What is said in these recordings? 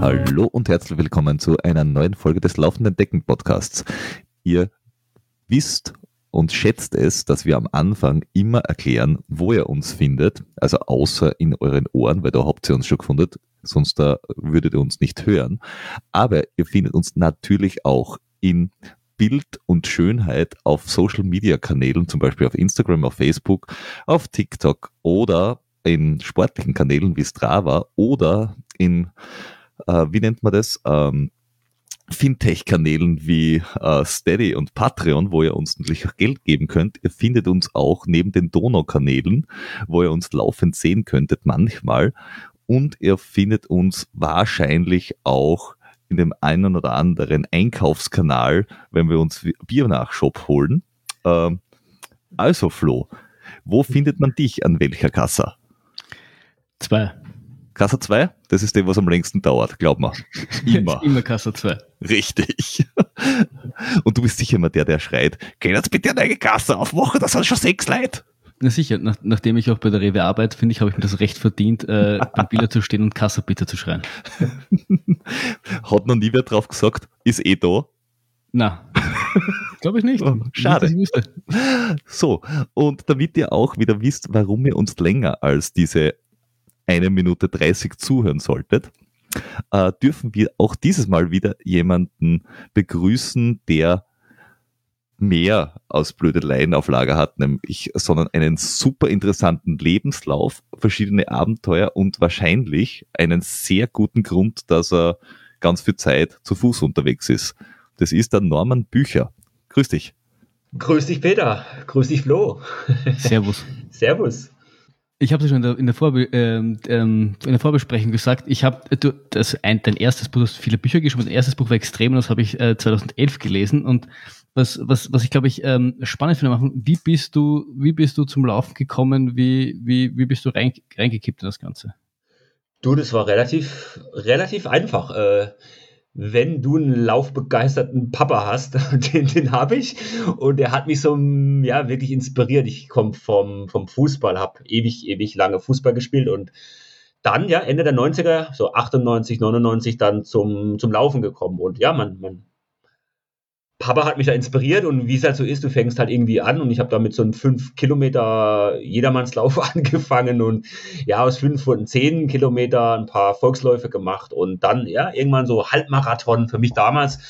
Hallo und herzlich willkommen zu einer neuen Folge des Laufenden Decken Podcasts. Ihr wisst und schätzt es, dass wir am Anfang immer erklären, wo ihr uns findet, also außer in euren Ohren, weil da habt ihr uns schon gefunden, sonst da würdet ihr uns nicht hören. Aber ihr findet uns natürlich auch in Bild und Schönheit auf Social Media Kanälen, zum Beispiel auf Instagram, auf Facebook, auf TikTok oder in sportlichen Kanälen wie Strava oder in, äh, wie nennt man das, ähm, Fintech-Kanälen wie äh, Steady und Patreon, wo ihr uns natürlich Geld geben könnt. Ihr findet uns auch neben den Donau-Kanälen, wo ihr uns laufend sehen könntet manchmal. Und ihr findet uns wahrscheinlich auch in dem einen oder anderen Einkaufskanal, wenn wir uns Bier nach Shop holen. Ähm, also Flo, wo findet man dich an welcher Kasse? Zwei. Kasse 2, das ist dem, was am längsten dauert, glaub mal. Immer. immer Kasse 2. Richtig. Und du bist sicher immer der, der schreit, geh jetzt bitte eine Kasse aufmachen, das sind schon sechs Leute. Na sicher, nach, nachdem ich auch bei der Rewe arbeite, finde ich, habe ich mir das Recht verdient, äh, beim Biller zu stehen und Kasse bitte zu schreien. Hat noch nie wer drauf gesagt, ist eh da? Na, glaube ich nicht. Oh, schade. Nicht, so, und damit ihr auch wieder wisst, warum ihr uns länger als diese eine Minute 30 zuhören solltet, äh, dürfen wir auch dieses Mal wieder jemanden begrüßen, der mehr aus Blödeleien auf Lager hat, nämlich, sondern einen super interessanten Lebenslauf, verschiedene Abenteuer und wahrscheinlich einen sehr guten Grund, dass er ganz viel Zeit zu Fuß unterwegs ist. Das ist der Norman Bücher. Grüß dich. Grüß dich, Peter. Grüß dich, Flo. Servus. Servus. Ich habe es schon in der, in, der Vorbe ähm, ähm, in der Vorbesprechung gesagt. Ich habe das ein, dein erstes Buch, du hast viele Bücher geschrieben. Dein erstes Buch war extrem das habe ich äh, 2011 gelesen. Und was, was, was ich glaube ich ähm, spannend finde, wie bist du, wie bist du zum Laufen gekommen? Wie, wie, wie bist du rein, reingekippt in das Ganze? Du, das war relativ, relativ einfach. Äh, wenn du einen laufbegeisterten Papa hast, den, den habe ich und der hat mich so ja wirklich inspiriert. Ich komme vom, vom Fußball, habe ewig, ewig lange Fußball gespielt und dann, ja, Ende der 90er, so 98, 99, dann zum, zum Laufen gekommen. Und ja, man, man Papa hat mich da inspiriert und wie es halt so ist, du fängst halt irgendwie an und ich habe damit so einen 5 Kilometer Jedermannslauf angefangen und ja, aus 5 wurden 10 Kilometer ein paar Volksläufe gemacht und dann ja, irgendwann so Halbmarathon für mich damals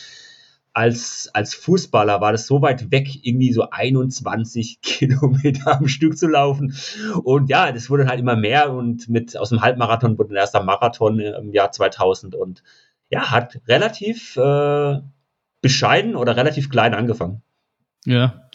als, als Fußballer war das so weit weg, irgendwie so 21 Kilometer am Stück zu laufen. Und ja, das wurde halt immer mehr und mit aus dem Halbmarathon wurde ein erster Marathon im Jahr 2000 und ja, hat relativ äh, bescheiden oder relativ klein angefangen. Ja.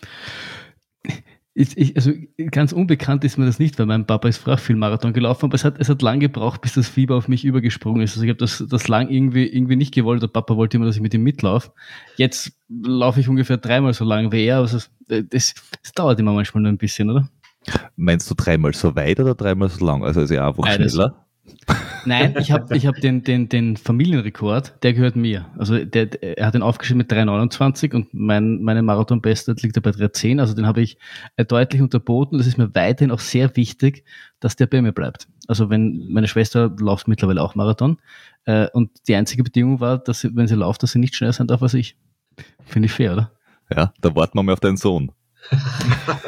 Ich, ich, also ganz unbekannt ist mir das nicht, weil mein Papa ist früher viel Marathon gelaufen, aber es hat, es hat lang gebraucht, bis das Fieber auf mich übergesprungen ist. Also ich habe das, das lang irgendwie, irgendwie nicht gewollt. Der Papa wollte immer, dass ich mit ihm mitlaufe. Jetzt laufe ich ungefähr dreimal so lang wie er. Also das, das dauert immer manchmal nur ein bisschen, oder? Meinst du dreimal so weit oder dreimal so lang? Also ist er einfach Beides. schneller? Nein, ich habe ich hab den, den, den Familienrekord, der gehört mir. Also der, er hat den aufgeschrieben mit 3,29 und mein, meine Marathon-Bestzeit liegt bei 3,10. Also den habe ich äh, deutlich unterboten. Das ist mir weiterhin auch sehr wichtig, dass der bei mir bleibt. Also wenn meine Schwester läuft mittlerweile auch Marathon äh, und die einzige Bedingung war, dass sie, wenn sie läuft, dass sie nicht schneller sein darf als ich. Finde ich fair, oder? Ja, da warten wir mal auf deinen Sohn.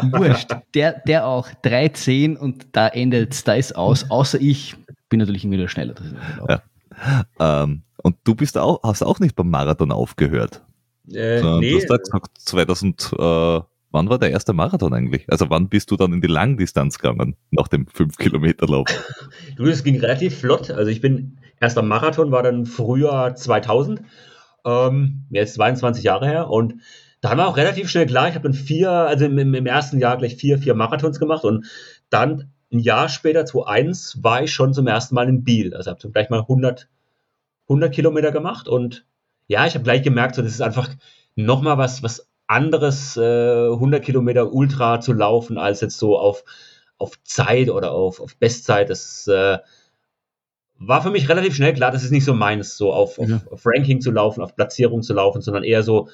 Wurscht. Der, der auch 3,10 und da endet da ist aus, außer ich bin natürlich irgendwie wieder schneller. Ja. Ähm, und du bist auch, hast auch nicht beim Marathon aufgehört. Äh, nee. Du hast da gesagt, 2000, äh, wann war der erste Marathon eigentlich? Also wann bist du dann in die Langdistanz gegangen, nach dem 5-Kilometer-Lauf? du, das ging relativ flott. Also ich bin, erster Marathon war dann Frühjahr 2000, ähm, jetzt 22 Jahre her und da war auch relativ schnell klar, ich habe dann vier, also im, im, ersten Jahr gleich vier, vier Marathons gemacht und dann ein Jahr später, 2001, war ich schon zum ersten Mal in Biel. Also habe gleich mal 100, 100 Kilometer gemacht und ja, ich habe gleich gemerkt, so, das ist einfach nochmal was, was anderes, äh, 100 Kilometer Ultra zu laufen, als jetzt so auf, auf Zeit oder auf, auf Bestzeit. Das äh, war für mich relativ schnell klar, das ist nicht so meines, so auf, ja. auf, auf Ranking zu laufen, auf Platzierung zu laufen, sondern eher so,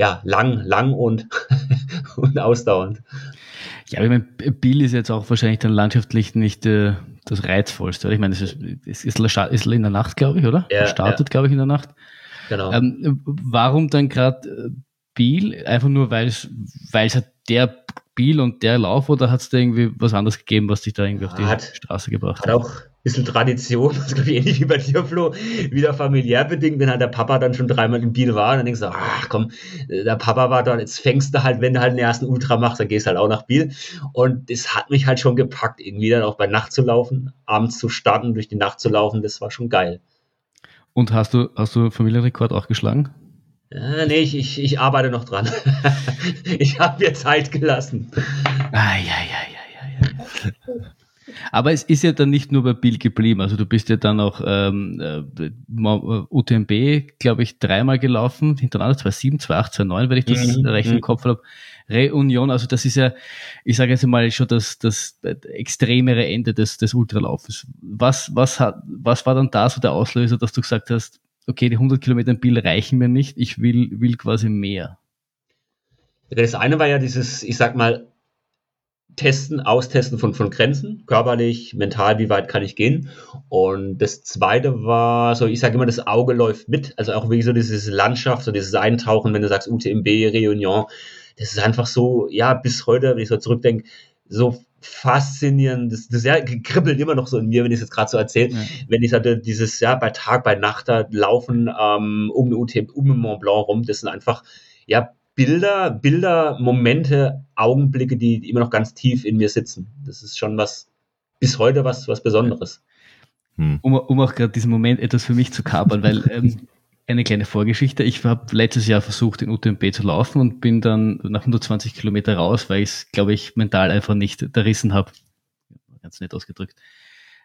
ja, lang, lang und, und ausdauernd. Ja, ich meine, Biel ist jetzt auch wahrscheinlich dann landschaftlich nicht äh, das Reizvollste. Oder? Ich meine, es ist, es ist, ist in der Nacht, glaube ich, oder? Ja, startet, ja. glaube ich, in der Nacht. Genau. Ähm, warum dann gerade äh, Biel? Einfach nur, weil es halt der Biel und der Lauf oder hat es da irgendwie was anderes gegeben, was dich da irgendwie auf die hat, Straße gebracht hat? Hat auch bisschen Tradition, das glaube ich ähnlich wie bei dir, Flo, wieder familiär bedingt, wenn halt der Papa dann schon dreimal in Biel war und dann denkst du, ach komm, der Papa war dort, jetzt fängst du halt, wenn du halt den ersten Ultra machst, dann gehst du halt auch nach Biel und das hat mich halt schon gepackt, irgendwie dann auch bei Nacht zu laufen, abends zu starten, durch die Nacht zu laufen, das war schon geil. Und hast du, hast du Familienrekord auch geschlagen? Äh, nee, ich, ich, ich arbeite noch dran. ich habe mir Zeit gelassen. Ah, ja, ja, ja, ja, ja. Aber es ist ja dann nicht nur bei Bill geblieben. Also du bist ja dann auch ähm, äh, UTMB, glaube ich, dreimal gelaufen, hintereinander, 2007, 2008, 2009, wenn ich das mhm. recht im mhm. Kopf habe. Reunion, also das ist ja, ich sage jetzt mal schon das, das extremere Ende des, des Ultralaufes. Was, was, hat, was war dann da so der Auslöser, dass du gesagt hast, okay, die 100 Kilometer in Biel reichen mir nicht, ich will, will quasi mehr? Das eine war ja dieses, ich sag mal, Testen, Austesten von, von Grenzen, körperlich, mental, wie weit kann ich gehen. Und das zweite war so, ich sage immer, das Auge läuft mit, also auch wie so dieses Landschaft, so dieses Eintauchen, wenn du sagst UTMB, Reunion, das ist einfach so, ja, bis heute, wenn ich so zurückdenke, so faszinierend. Das, das ja, kribbelt immer noch so in mir, wenn ich es jetzt gerade so erzähle. Ja. Wenn ich hatte, dieses, ja, bei Tag, bei Nacht da laufen ähm, um, UTMB, um Mont Blanc rum, das sind einfach, ja, Bilder, Bilder, Momente, Augenblicke, die, immer noch ganz tief in mir sitzen. Das ist schon was, bis heute was, was Besonderes. Hm. Um, um auch gerade diesen Moment etwas für mich zu kapern, weil ähm, eine kleine Vorgeschichte. Ich habe letztes Jahr versucht, in UTMB zu laufen und bin dann nach 120 Kilometer raus, weil ich es, glaube ich, mental einfach nicht errissen habe. Ganz nett ausgedrückt.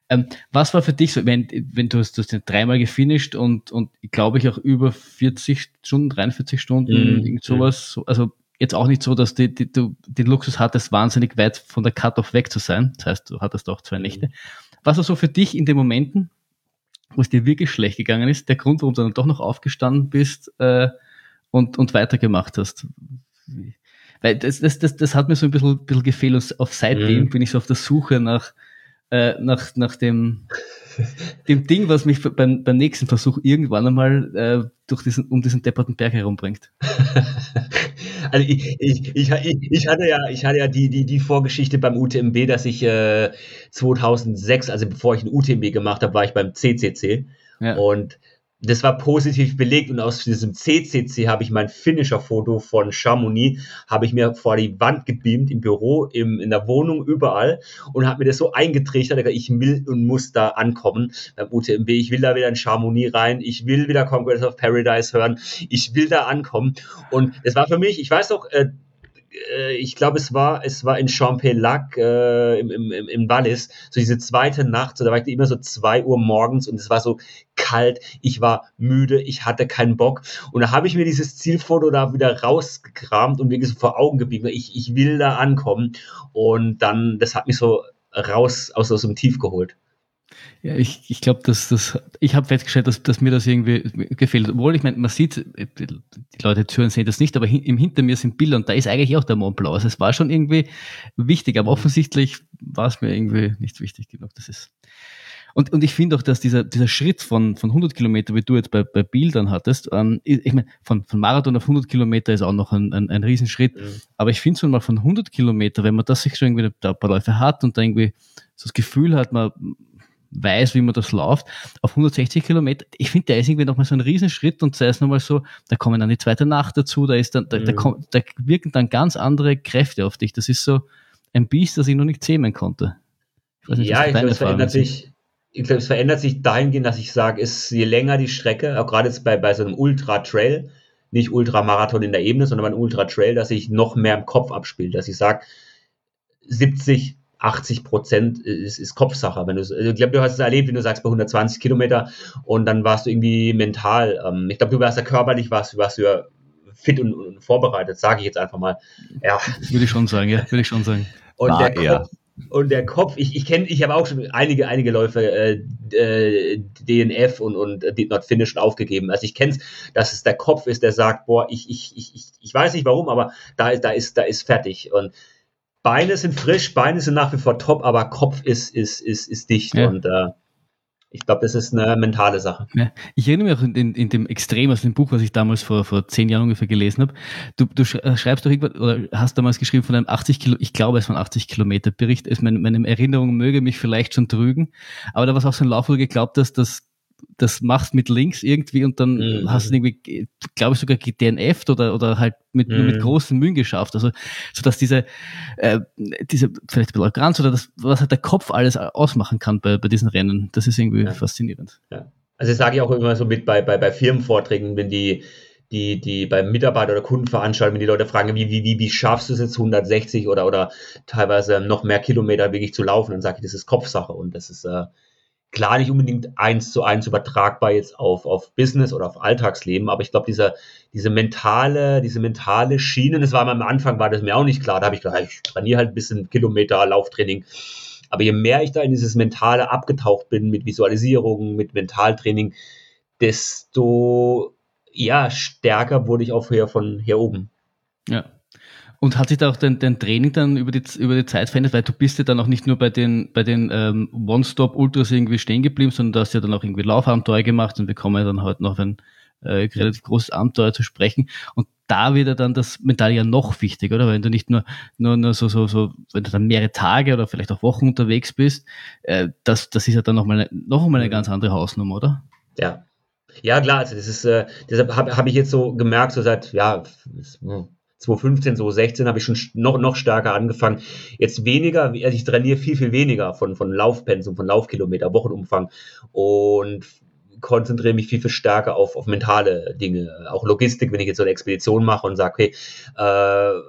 Ähm, was war für dich so, wenn, wenn du hast, du hast den dreimal gefinisht und, und glaube ich auch über 40 Stunden, 43 Stunden, mhm. irgend sowas, also jetzt auch nicht so, dass die, die, du den Luxus hattest, wahnsinnig weit von der Cut-Off weg zu sein. Das heißt, du hattest auch zwei mhm. Nächte. Was war so für dich in den Momenten, wo es dir wirklich schlecht gegangen ist, der Grund, warum du dann doch noch aufgestanden bist äh, und, und weitergemacht hast. Weil das, das, das, das hat mir so ein bisschen, bisschen gefehlt und auf seitdem mhm. bin ich so auf der Suche nach, äh, nach, nach dem, dem Ding, was mich beim, beim nächsten Versuch irgendwann einmal äh, durch diesen, um diesen depperten Berg herumbringt. Also ich, ich, ich, ich, hatte ja, ich hatte ja die, die, die Vorgeschichte beim UTMB, dass ich äh, 2006, also bevor ich ein UTMB gemacht habe, war ich beim CCC. Ja. Und das war positiv belegt und aus diesem CCC habe ich mein Finisher-Foto von Chamonix, habe ich mir vor die Wand gebeamt, im Büro, im, in der Wohnung, überall und habe mir das so eingetrichtert, ich will und muss da ankommen. Beim UTMB, ich will da wieder in Chamonix rein, ich will wieder Conquest of Paradise hören, ich will da ankommen. Und es war für mich, ich weiß noch, äh, äh, ich glaube, es war, es war in Champelac äh, im, im, im Wallis, so diese zweite Nacht, so, da war ich immer so zwei Uhr morgens und es war so kalt, ich war müde, ich hatte keinen Bock und da habe ich mir dieses Zielfoto da wieder rausgekramt und wirklich so vor Augen gebiegt, ich, ich will da ankommen und dann, das hat mich so raus aus, aus dem Tief geholt. Ja, ich, ich glaube, dass das, ich habe festgestellt, dass, dass mir das irgendwie gefällt. Obwohl, ich meine, man sieht, die Leute hören sehen das nicht, aber hin, im Hinter mir sind Bilder und da ist eigentlich auch der Mont Blanc. Also es war schon irgendwie wichtig, aber offensichtlich war es mir irgendwie nicht wichtig genug. Das ist. Und, und ich finde auch, dass dieser, dieser Schritt von, von 100 Kilometer, wie du jetzt bei, bei Bildern hattest, ähm, ich meine, von, von Marathon auf 100 Kilometer ist auch noch ein, ein, ein Riesenschritt. Mhm. Aber ich finde so mal von 100 Kilometer, wenn man das sich schon irgendwie da ein paar Läufe hat und da irgendwie so das Gefühl hat, man, weiß, wie man das läuft, auf 160 Kilometer, ich finde, der ist irgendwie nochmal so ein Riesenschritt und sei es nochmal so, da kommen dann die zweite Nacht dazu, da ist dann, da, mhm. da, kommt, da wirken dann ganz andere Kräfte auf dich. Das ist so ein Biest, das ich noch nicht zähmen konnte. Ich nicht, ja, ich glaube, es verändert sich, ich glaube, es verändert sich dahingehend, dass ich sage, ist je länger die Strecke, auch gerade jetzt bei, bei so einem Ultra-Trail, nicht Ultramarathon in der Ebene, sondern ein Ultra-Trail, dass sich noch mehr im Kopf abspielt, dass ich sage, 70, 80 Prozent ist, ist Kopfsache. Wenn du, also ich glaube, du hast es erlebt, wenn du sagst bei 120 Kilometer und dann warst du irgendwie mental. Ähm, ich glaube, du warst ja körperlich, warst, warst du ja fit und, und vorbereitet, sage ich jetzt einfach mal. Ja. Würde ich schon sagen, ja, würde ich schon sagen. Und der Kopf, und der Kopf, ich, ich kenne, ich habe auch schon einige, einige Läufe äh, äh, DNF und, und Did Not Finish aufgegeben. Also ich kenne es, dass es der Kopf ist, der sagt, boah, ich, ich, ich, ich weiß nicht warum, aber da ist, da ist, da ist fertig. Und Beine sind frisch, Beine sind nach wie vor top, aber Kopf ist, ist, ist, ist dicht. Ja. Und äh, ich glaube, das ist eine mentale Sache. Ja. Ich erinnere mich auch in, in, in, dem Extrem aus dem Buch, was ich damals vor, vor zehn Jahren ungefähr gelesen habe. Du, du äh, schreibst doch irgendwann, oder hast damals geschrieben von einem 80 Kilo, ich glaube, es waren 80 Kilometer Bericht. Meine, meine Erinnerung möge mich vielleicht schon trügen. Aber da war es auch so ein Lauf, wo du geglaubt hast, dass das machst mit links irgendwie und dann mhm. hast du irgendwie, glaube ich, sogar DNF oder, oder halt mit, mhm. nur mit mhm. großen Mühen geschafft. Also, so dass diese, äh, diese, vielleicht ein bisschen Arroganz oder das, was halt der Kopf alles ausmachen kann bei, bei diesen Rennen, das ist irgendwie ja. faszinierend. Ja. Also, das sage ich auch immer so mit bei, bei, bei Firmenvorträgen, wenn die, die, die beim Mitarbeiter- oder Kundenveranstaltungen, wenn die Leute fragen, wie, wie, wie, wie schaffst du es jetzt 160 oder, oder teilweise noch mehr Kilometer wirklich zu laufen, dann sage ich, das ist Kopfsache und das ist, äh, klar nicht unbedingt eins zu eins übertragbar jetzt auf, auf Business oder auf Alltagsleben, aber ich glaube, diese, diese mentale, diese mentale Schiene, das war am Anfang, war das mir auch nicht klar. Da habe ich gedacht, ich trainiere halt ein bisschen Kilometer Lauftraining. Aber je mehr ich da in dieses Mentale abgetaucht bin mit Visualisierung, mit Mentaltraining, desto ja, stärker wurde ich auch hier von hier oben. Ja. Und hat sich da auch dein, dein Training dann über die, über die Zeit verändert? Weil du bist ja dann auch nicht nur bei den, bei den ähm, One-Stop-Ultras irgendwie stehen geblieben, sondern du hast ja dann auch irgendwie Laufabenteuer gemacht und wir kommen ja dann heute noch ein äh, relativ großes Abenteuer zu sprechen. Und da wird ja dann das Mental ja noch wichtig, oder? Wenn du nicht nur, nur, nur so, so, so, wenn du dann mehrere Tage oder vielleicht auch Wochen unterwegs bist, äh, das, das ist ja dann nochmal eine, noch mal eine ganz andere Hausnummer, oder? Ja. Ja, klar, also das ist, äh, deshalb habe hab ich jetzt so gemerkt, so seit, ja, 2015, 2016 habe ich schon noch, noch stärker angefangen. Jetzt weniger, also ich trainiere viel, viel weniger von, von Laufpensum, von Laufkilometer, Wochenumfang und konzentriere mich viel, viel stärker auf, auf mentale Dinge. Auch Logistik, wenn ich jetzt so eine Expedition mache und sage, okay, äh,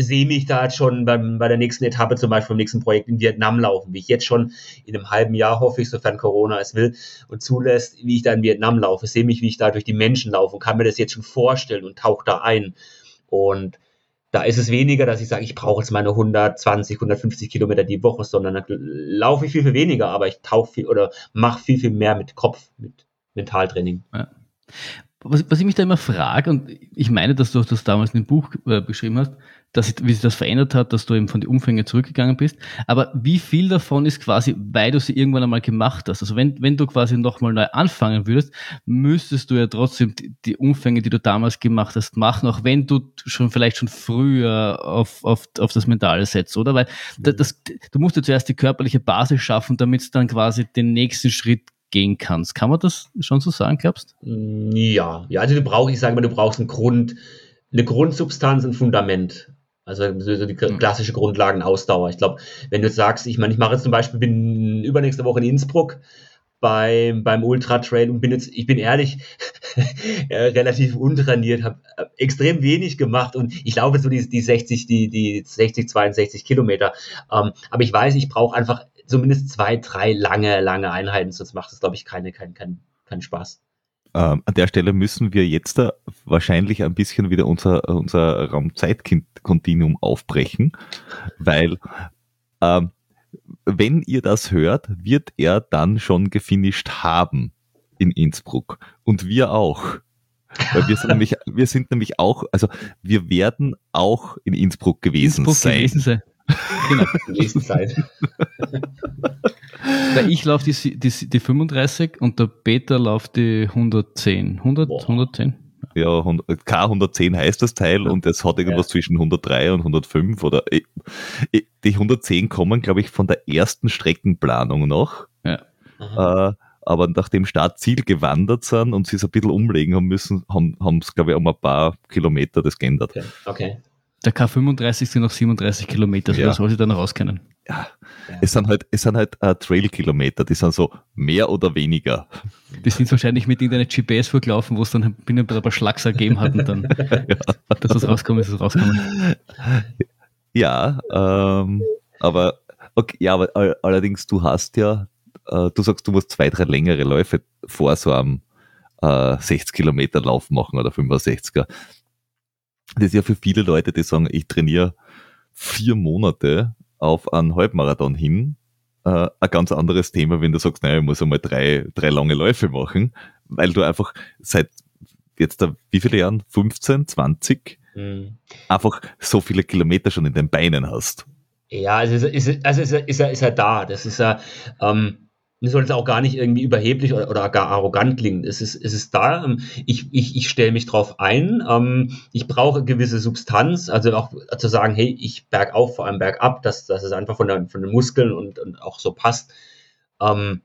sehe mich da jetzt schon beim, bei der nächsten Etappe, zum Beispiel beim nächsten Projekt in Vietnam laufen, wie ich jetzt schon in einem halben Jahr hoffe ich, sofern Corona es will und zulässt, wie ich da in Vietnam laufe. sehe mich, wie ich da durch die Menschen laufe und kann mir das jetzt schon vorstellen und tauche da ein. Und da ist es weniger, dass ich sage, ich brauche jetzt meine 120, 150 Kilometer die Woche, sondern dann laufe ich viel, viel weniger, aber ich tauche viel oder mache viel, viel mehr mit Kopf, mit Mentaltraining. Ja. Was, was ich mich da immer frage, und ich meine, dass du das damals in dem Buch äh, beschrieben hast, dass, wie sich das verändert hat, dass du eben von den Umfängen zurückgegangen bist. Aber wie viel davon ist quasi, weil du sie irgendwann einmal gemacht hast? Also wenn, wenn du quasi nochmal neu anfangen würdest, müsstest du ja trotzdem die, die, Umfänge, die du damals gemacht hast, machen, auch wenn du schon vielleicht schon früher auf, auf, auf das Mentale setzt, oder? Weil das, das, du musst ja zuerst die körperliche Basis schaffen, damit es dann quasi den nächsten Schritt gehen kannst. Kann man das schon so sagen, glaubst Ja, ja, also du brauchst, ich sage mal, du brauchst einen Grund, eine Grundsubstanz, ein Fundament. Also so die hm. klassische Grundlagenausdauer. Ich glaube, wenn du sagst, ich meine, ich mache jetzt zum Beispiel, bin übernächste Woche in Innsbruck beim, beim Ultra Trail und bin jetzt, ich bin ehrlich, relativ untrainiert, habe extrem wenig gemacht und ich laufe so die, die 60, die, die 60, 62 Kilometer. Ähm, aber ich weiß, ich brauche einfach zumindest zwei, drei lange, lange Einheiten, sonst macht es, glaube ich, keine, keinen kein, kein Spaß. Ähm, an der Stelle müssen wir jetzt da wahrscheinlich ein bisschen wieder unser, unser Raumzeitkontinuum aufbrechen, weil ähm, wenn ihr das hört, wird er dann schon gefinisht haben in Innsbruck. Und wir auch. Weil wir sind nämlich, wir sind nämlich auch, also wir werden auch in Innsbruck gewesen Innsbruck sein. Gewesen sein. Genau, gewesen sein. Weil ich laufe die, die, die 35 und der Peter läuft die 110. 100, 110? Ja, K110 heißt das Teil ja. und es hat irgendwas ja. zwischen 103 und 105 oder äh, äh, die 110 kommen, glaube ich, von der ersten Streckenplanung noch. Ja. Äh, aber nach dem Startziel gewandert sind und sie es ein bisschen umlegen haben müssen, haben es, glaube ich, um ein paar Kilometer das geändert. Okay. okay. Der K35 sind noch 37 Kilometer, also ja. soll sie dann rauskennen. Ja. ja. Es sind halt, es sind halt uh, Trail-Kilometer, die sind so mehr oder weniger. Die sind wahrscheinlich mit irgendeiner GPS vorgelaufen, wo es dann binnen ein paar Schlagser gegeben hat und dann, ja. dass es rauskommt, ist es rauskommen. Ja, ähm, aber, okay, ja, aber allerdings, du hast ja, äh, du sagst, du musst zwei, drei längere Läufe vor so einem äh, 60 Kilometer Lauf machen oder 65er. Das ist ja für viele Leute, die sagen, ich trainiere vier Monate auf einen Halbmarathon hin äh, ein ganz anderes Thema, wenn du sagst, naja, ich muss einmal drei, drei lange Läufe machen, weil du einfach seit jetzt da, wie viele Jahren? 15, 20? Mhm. Einfach so viele Kilometer schon in den Beinen hast. Ja, also ist, ist, also ist, ist, er, ist er da. Das ist ja, ähm, das soll jetzt auch gar nicht irgendwie überheblich oder, oder gar arrogant klingen. Es ist, es ist da. Ähm, ich, ich, ich stelle mich drauf ein. Ähm, ich brauche gewisse Substanz, also auch zu sagen, hey, ich bergauf, vor allem bergab, dass, dass es einfach von, der, von den Muskeln und, und auch so passt. Ähm,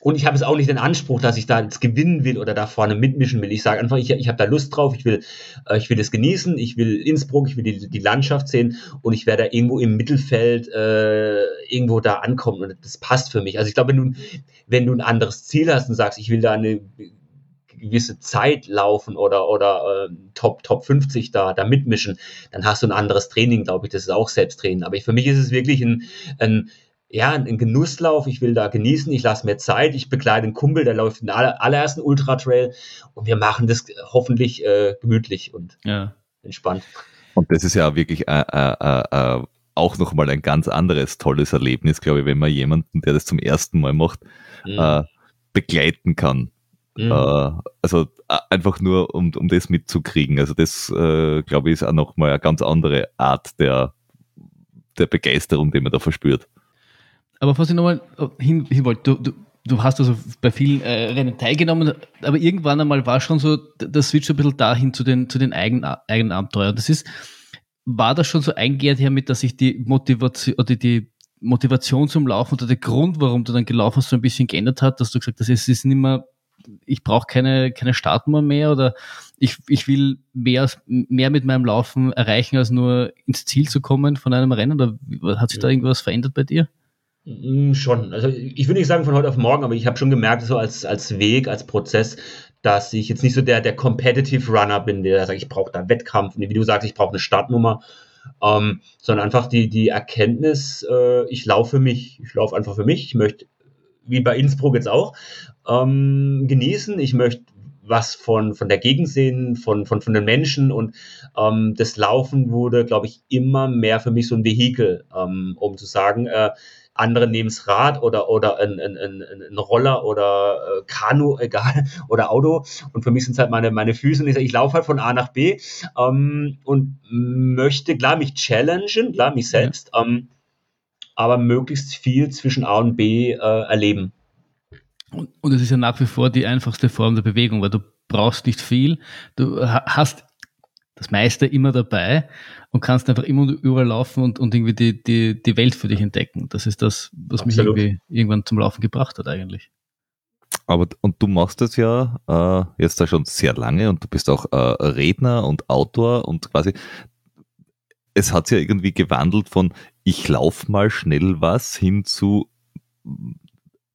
und ich habe es auch nicht den Anspruch, dass ich da jetzt gewinnen will oder da vorne mitmischen will. Ich sage einfach, ich, ich habe da Lust drauf, ich will, äh, ich will es genießen, ich will Innsbruck, ich will die, die Landschaft sehen und ich werde da irgendwo im Mittelfeld äh, irgendwo da ankommen und das passt für mich. Also ich glaube, wenn du, wenn du ein anderes Ziel hast und sagst, ich will da eine gewisse Zeit laufen oder, oder äh, Top, Top 50 da, da mitmischen, dann hast du ein anderes Training, glaube ich. Das ist auch Selbsttraining. Aber ich, für mich ist es wirklich ein, ein ja, ein Genusslauf, ich will da genießen, ich lasse mir Zeit, ich begleite einen Kumpel, der läuft den aller, allerersten Ultra-Trail und wir machen das hoffentlich äh, gemütlich und ja. entspannt. Und das ist ja wirklich äh, äh, äh, auch nochmal ein ganz anderes tolles Erlebnis, glaube ich, wenn man jemanden, der das zum ersten Mal macht, mhm. Äh, begleiten kann. Mhm. Äh, also einfach nur, um, um das mitzukriegen. Also das, glaube ich, ist auch nochmal eine ganz andere Art der, der Begeisterung, die man da verspürt. Aber was ich nochmal hin, hin wollte, du, du, du hast also bei vielen äh, Rennen teilgenommen, aber irgendwann einmal war schon so der Switch ein bisschen dahin zu den, zu den eigenen, eigenen Abenteuern. Das ist, war das schon so eingehend mit, dass sich die Motivation oder die Motivation zum Laufen oder der Grund, warum du dann gelaufen hast, so ein bisschen geändert hat, dass du gesagt hast, es ist nicht mehr, ich brauche keine, keine Startnummer mehr oder ich, ich will mehr, mehr mit meinem Laufen erreichen, als nur ins Ziel zu kommen von einem Rennen? Oder hat sich da irgendwas verändert bei dir? Mm, schon. Also ich würde nicht sagen von heute auf morgen, aber ich habe schon gemerkt, so als, als Weg, als Prozess, dass ich jetzt nicht so der, der Competitive Runner bin, der sagt, ich brauche da Wettkampf, wie du sagst, ich brauche eine Startnummer, ähm, sondern einfach die, die Erkenntnis, äh, ich laufe für mich, ich laufe einfach für mich, ich möchte, wie bei Innsbruck jetzt auch, ähm, genießen, ich möchte was von, von der Gegend sehen, von, von, von den Menschen. Und ähm, das Laufen wurde, glaube ich, immer mehr für mich so ein Vehikel, ähm, um zu sagen, äh, andere nehmen das Rad oder, oder ein, ein, ein, ein Roller oder äh, Kanu, egal, oder Auto. Und für mich sind es halt meine, meine Füße und ich, ich laufe halt von A nach B ähm, und möchte, klar, mich challengen, klar, mich selbst, ja. ähm, aber möglichst viel zwischen A und B äh, erleben. Und, und es ist ja nach wie vor die einfachste Form der Bewegung, weil du brauchst nicht viel. Du hast das meiste immer dabei und kannst einfach immer überall laufen und, und irgendwie die, die, die Welt für dich entdecken. Das ist das, was Absolut. mich irgendwie irgendwann zum Laufen gebracht hat eigentlich. Aber und du machst das ja äh, jetzt da schon sehr lange und du bist auch äh, Redner und Autor und quasi es hat sich ja irgendwie gewandelt von ich lauf mal schnell was hin zu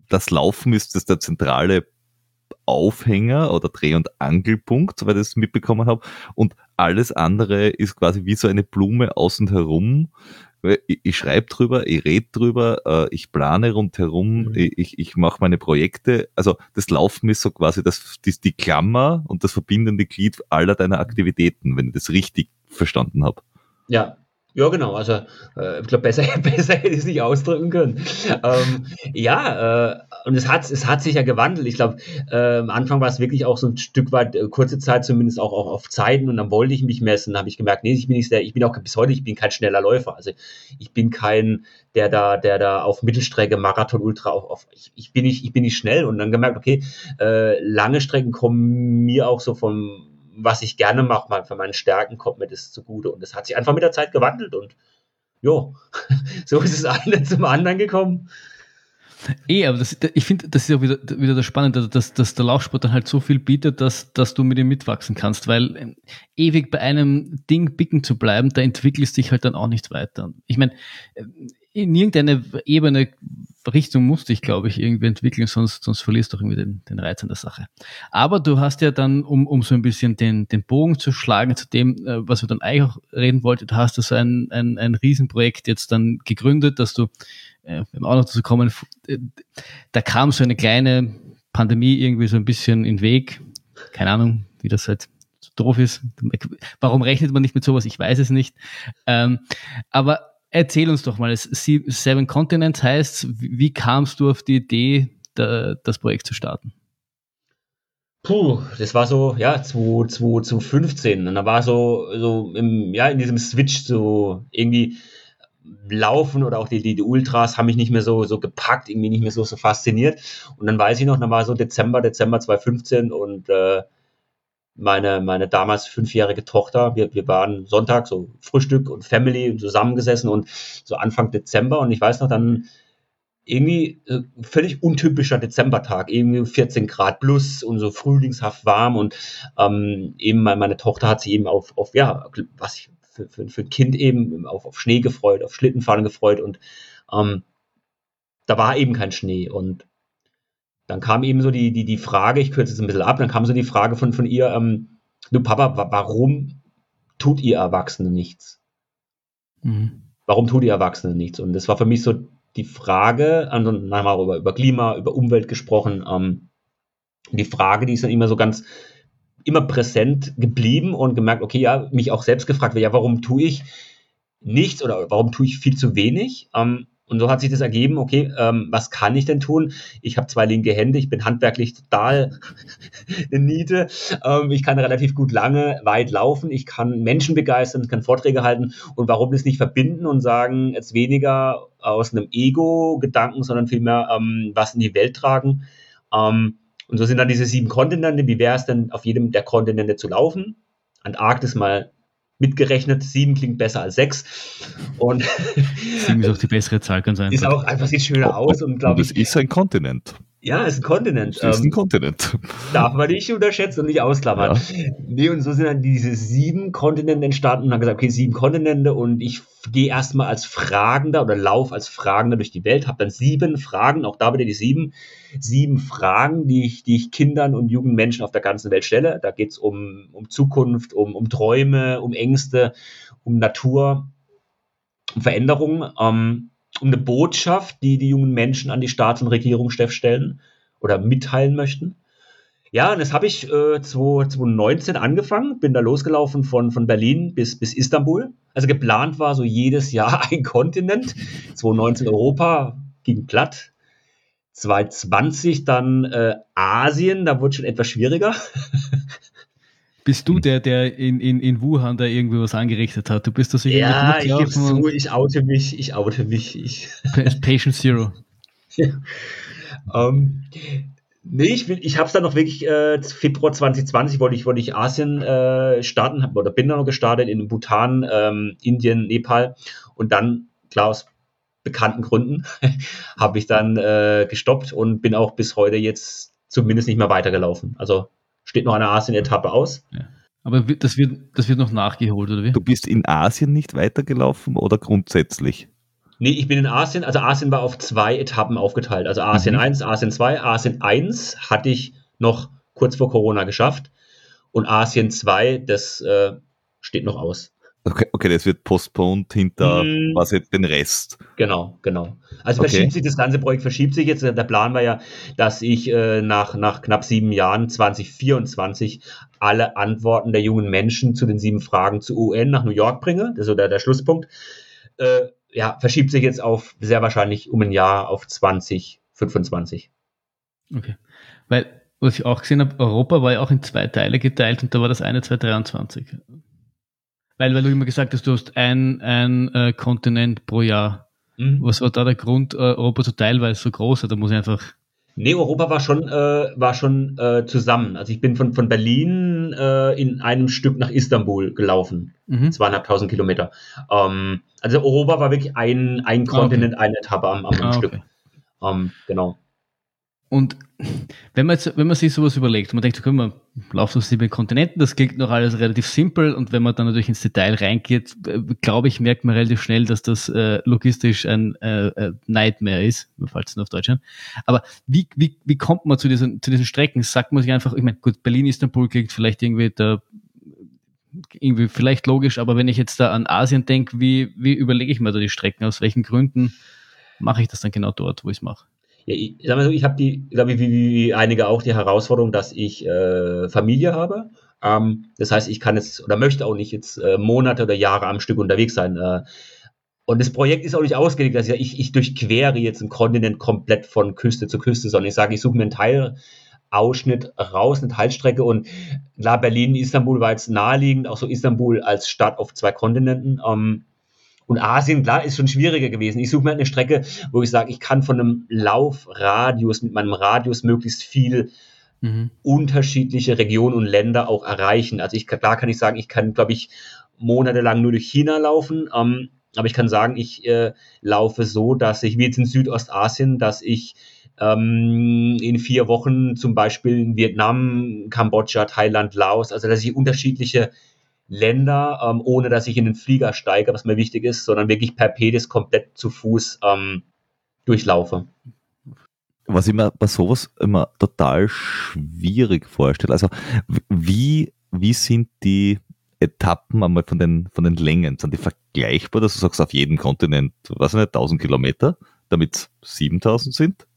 das Laufen ist das der zentrale Aufhänger oder Dreh- und Angelpunkt, soweit ich es mitbekommen habe. Und alles andere ist quasi wie so eine Blume außen herum. Ich, ich schreibe drüber, ich rede drüber, äh, ich plane rundherum, mhm. ich, ich mache meine Projekte. Also das Laufen ist so quasi das, das, die Klammer und das verbindende Glied aller deiner Aktivitäten, wenn ich das richtig verstanden habe. Ja, ja, genau. Also äh, ich glaube, besser, besser hätte ich es nicht ausdrücken können. Ähm, ja, äh, und es hat, es hat sich ja gewandelt. Ich glaube, äh, am Anfang war es wirklich auch so ein Stück weit, äh, kurze Zeit zumindest auch, auch auf Zeiten und dann wollte ich mich messen. habe ich gemerkt, nee, ich bin nicht sehr, ich bin auch bis heute, ich bin kein schneller Läufer. Also ich bin kein, der da, der da auf Mittelstrecke, Marathon, Ultra, auf, auf ich, ich bin nicht, ich bin nicht schnell und dann gemerkt, okay, äh, lange Strecken kommen mir auch so vom was ich gerne mache, für meinen Stärken kommt mir das zugute. Und das hat sich einfach mit der Zeit gewandelt und ja, so ist es eine zum anderen gekommen. Eh, aber das, ich finde, das ist auch wieder, wieder das Spannende, dass, dass der Laufsport dann halt so viel bietet, dass, dass du mit ihm mitwachsen kannst, weil ähm, ewig bei einem Ding bicken zu bleiben, da entwickelst dich halt dann auch nicht weiter. Ich meine, in irgendeine Ebene Richtung musste ich, glaube ich, irgendwie entwickeln, sonst, sonst verlierst du irgendwie den, den Reiz an der Sache. Aber du hast ja dann, um, um so ein bisschen den, den Bogen zu schlagen zu dem, äh, was wir dann eigentlich auch reden wollten, du hast du so ein, ein, ein Riesenprojekt jetzt dann gegründet, dass du, äh, wenn wir auch noch dazu kommen, äh, da kam so eine kleine Pandemie irgendwie so ein bisschen in den Weg. Keine Ahnung, wie das halt so doof ist. Warum rechnet man nicht mit sowas? Ich weiß es nicht. Ähm, aber erzähl uns doch mal, Seven Continents heißt, wie kamst du auf die Idee, das Projekt zu starten? Puh, das war so, ja, 2015. Und da war so, so im, ja, in diesem Switch so irgendwie Laufen oder auch die, die, die Ultras haben mich nicht mehr so, so gepackt, irgendwie nicht mehr so, so fasziniert. Und dann weiß ich noch, dann war so Dezember, Dezember 2015 und äh, meine, meine damals fünfjährige Tochter, wir, wir waren Sonntag so Frühstück und Family zusammengesessen und so Anfang Dezember und ich weiß noch, dann irgendwie äh, völlig untypischer Dezembertag, irgendwie 14 Grad plus und so frühlingshaft warm und ähm, eben meine Tochter hat sich eben auf, auf ja, was ich für, für, für ein Kind eben auf, auf Schnee gefreut, auf Schlittenfahren gefreut und ähm, da war eben kein Schnee und dann kam eben so die, die, die Frage, ich kürze jetzt ein bisschen ab, dann kam so die Frage von, von ihr, ähm, du Papa, warum tut ihr Erwachsene nichts? Mhm. Warum tut ihr Erwachsene nichts? Und das war für mich so die Frage, also dann haben wir über, über Klima, über Umwelt gesprochen, ähm, die Frage, die ist dann immer so ganz, immer präsent geblieben und gemerkt, okay, ja, mich auch selbst gefragt, ja, warum tue ich nichts oder warum tue ich viel zu wenig? Ähm, und so hat sich das ergeben, okay, ähm, was kann ich denn tun? Ich habe zwei linke Hände, ich bin handwerklich total eine Niete. Ähm, ich kann relativ gut lange, weit laufen, ich kann Menschen begeistern, kann Vorträge halten. Und warum das nicht verbinden und sagen, jetzt weniger aus einem Ego-Gedanken, sondern vielmehr ähm, was in die Welt tragen? Ähm, und so sind dann diese sieben Kontinente. Wie wäre es denn, auf jedem der Kontinente zu laufen? Antarktis mal mitgerechnet. Sieben klingt besser als sechs. Und sieben ist auch die bessere Zahl, kann sein. Ist auch einfach, sieht schöner aus und glaube ich. Es ist ein Kontinent. Ja, ist ein Kontinent. Es ist ein ähm, Kontinent. Darf man nicht unterschätzen und nicht ausklammern. Ja. Nee, und so sind dann diese sieben Kontinente entstanden und haben gesagt, okay, sieben Kontinente und ich gehe erstmal als Fragender oder lauf als Fragender durch die Welt, habe dann sieben Fragen, auch da wieder die sieben, sieben Fragen, die ich, die ich Kindern und jungen Menschen auf der ganzen Welt stelle. Da geht es um, um Zukunft, um, um Träume, um Ängste, um Natur, um Veränderungen. Ähm, um eine Botschaft, die die jungen Menschen an die Staats- und Regierungschef stellen oder mitteilen möchten. Ja, und das habe ich äh, 2019 angefangen, bin da losgelaufen von, von Berlin bis, bis Istanbul. Also geplant war so jedes Jahr ein Kontinent. 2019 Europa ging glatt. 2020 dann äh, Asien, da wurde schon etwas schwieriger. Bist du der, der in, in, in Wuhan da irgendwie was angerichtet hat? Du bist das irgendwie Ja, ich gebe zu, ich oute mich, ich oute mich. Ich. Patient Zero. ja. ähm, nee, ich, ich habe es dann noch wirklich, äh, Februar 2020 wollte ich, wollte ich Asien äh, starten, hab, oder bin da noch gestartet in Bhutan, ähm, Indien, Nepal und dann, klar, aus bekannten Gründen, habe ich dann äh, gestoppt und bin auch bis heute jetzt zumindest nicht mehr weitergelaufen. Also steht noch eine Asien-Etappe aus. Ja. Aber das wird, das wird noch nachgeholt, oder wie? Du bist in Asien nicht weitergelaufen oder grundsätzlich? Nee, ich bin in Asien, also Asien war auf zwei Etappen aufgeteilt. Also Asien mhm. 1, Asien 2. Asien 1 hatte ich noch kurz vor Corona geschafft. Und Asien 2, das äh, steht noch aus. Okay, okay, das wird postponed hinter hm, was jetzt den Rest. Genau, genau. Also okay. verschiebt sich das ganze Projekt, verschiebt sich jetzt. Der Plan war ja, dass ich äh, nach, nach knapp sieben Jahren, 2024, alle Antworten der jungen Menschen zu den sieben Fragen zu UN nach New York bringe. Das ist so der, der Schlusspunkt. Äh, ja, verschiebt sich jetzt auf sehr wahrscheinlich um ein Jahr auf 2025. Okay. Weil, was ich auch gesehen habe, Europa war ja auch in zwei Teile geteilt und da war das eine 2023. Weil, weil du immer gesagt hast, du hast ein, ein äh, Kontinent pro Jahr. Mhm. Was war da der Grund, äh, Europa zu teilen, weil es so groß ist? Da muss ich einfach. Nee, Europa war schon, äh, war schon äh, zusammen. Also ich bin von, von Berlin äh, in einem Stück nach Istanbul gelaufen. Mhm. Zweieinhalbtausend Kilometer. Ähm, also Europa war wirklich ein, ein Kontinent, okay. eine Etappe am, am ah, Stück. Okay. Ähm, genau. Und wenn man, jetzt, wenn man sich sowas überlegt, man denkt, können wir laufen auf sieben Kontinenten, das klingt noch alles relativ simpel und wenn man dann natürlich ins Detail reingeht, äh, glaube ich, merkt man relativ schnell, dass das äh, logistisch ein äh, äh Nightmare ist, falls es auf Deutsch haben. Aber wie, wie, wie kommt man zu diesen, zu diesen Strecken? Sagt man sich einfach, ich meine, gut, Berlin, Istanbul klingt vielleicht irgendwie da irgendwie vielleicht logisch, aber wenn ich jetzt da an Asien denke, wie, wie überlege ich mir da die Strecken? Aus welchen Gründen mache ich das dann genau dort, wo ich es mache? Ja, ich, sag mal so, ich habe die, glaube ich, wie, wie einige auch die Herausforderung, dass ich äh, Familie habe. Ähm, das heißt, ich kann jetzt oder möchte auch nicht jetzt äh, Monate oder Jahre am Stück unterwegs sein. Äh, Und das Projekt ist auch nicht ausgelegt, dass ich, ich durchquere jetzt einen Kontinent komplett von Küste zu Küste, sondern ich sage, ich suche mir einen Teilausschnitt raus, eine Teilstrecke. Und klar, Berlin, Istanbul war jetzt naheliegend, auch so Istanbul als Stadt auf zwei Kontinenten. Ähm, und Asien, klar, ist schon schwieriger gewesen. Ich suche mir halt eine Strecke, wo ich sage, ich kann von einem Laufradius, mit meinem Radius möglichst viel mhm. unterschiedliche Regionen und Länder auch erreichen. Also ich, klar kann ich sagen, ich kann, glaube ich, monatelang nur durch China laufen. Ähm, aber ich kann sagen, ich äh, laufe so, dass ich, wie jetzt in Südostasien, dass ich ähm, in vier Wochen zum Beispiel in Vietnam, Kambodscha, Thailand, Laos, also dass ich unterschiedliche Länder, ähm, ohne dass ich in den Flieger steige, was mir wichtig ist, sondern wirklich per Pedis komplett zu Fuß ähm, durchlaufe. Was ich mir bei sowas immer total schwierig vorstelle, also wie, wie sind die Etappen einmal von den, von den Längen, sind die vergleichbar, dass du sagst, auf jedem Kontinent, was nicht, 1000 Kilometer, damit es 7000 sind?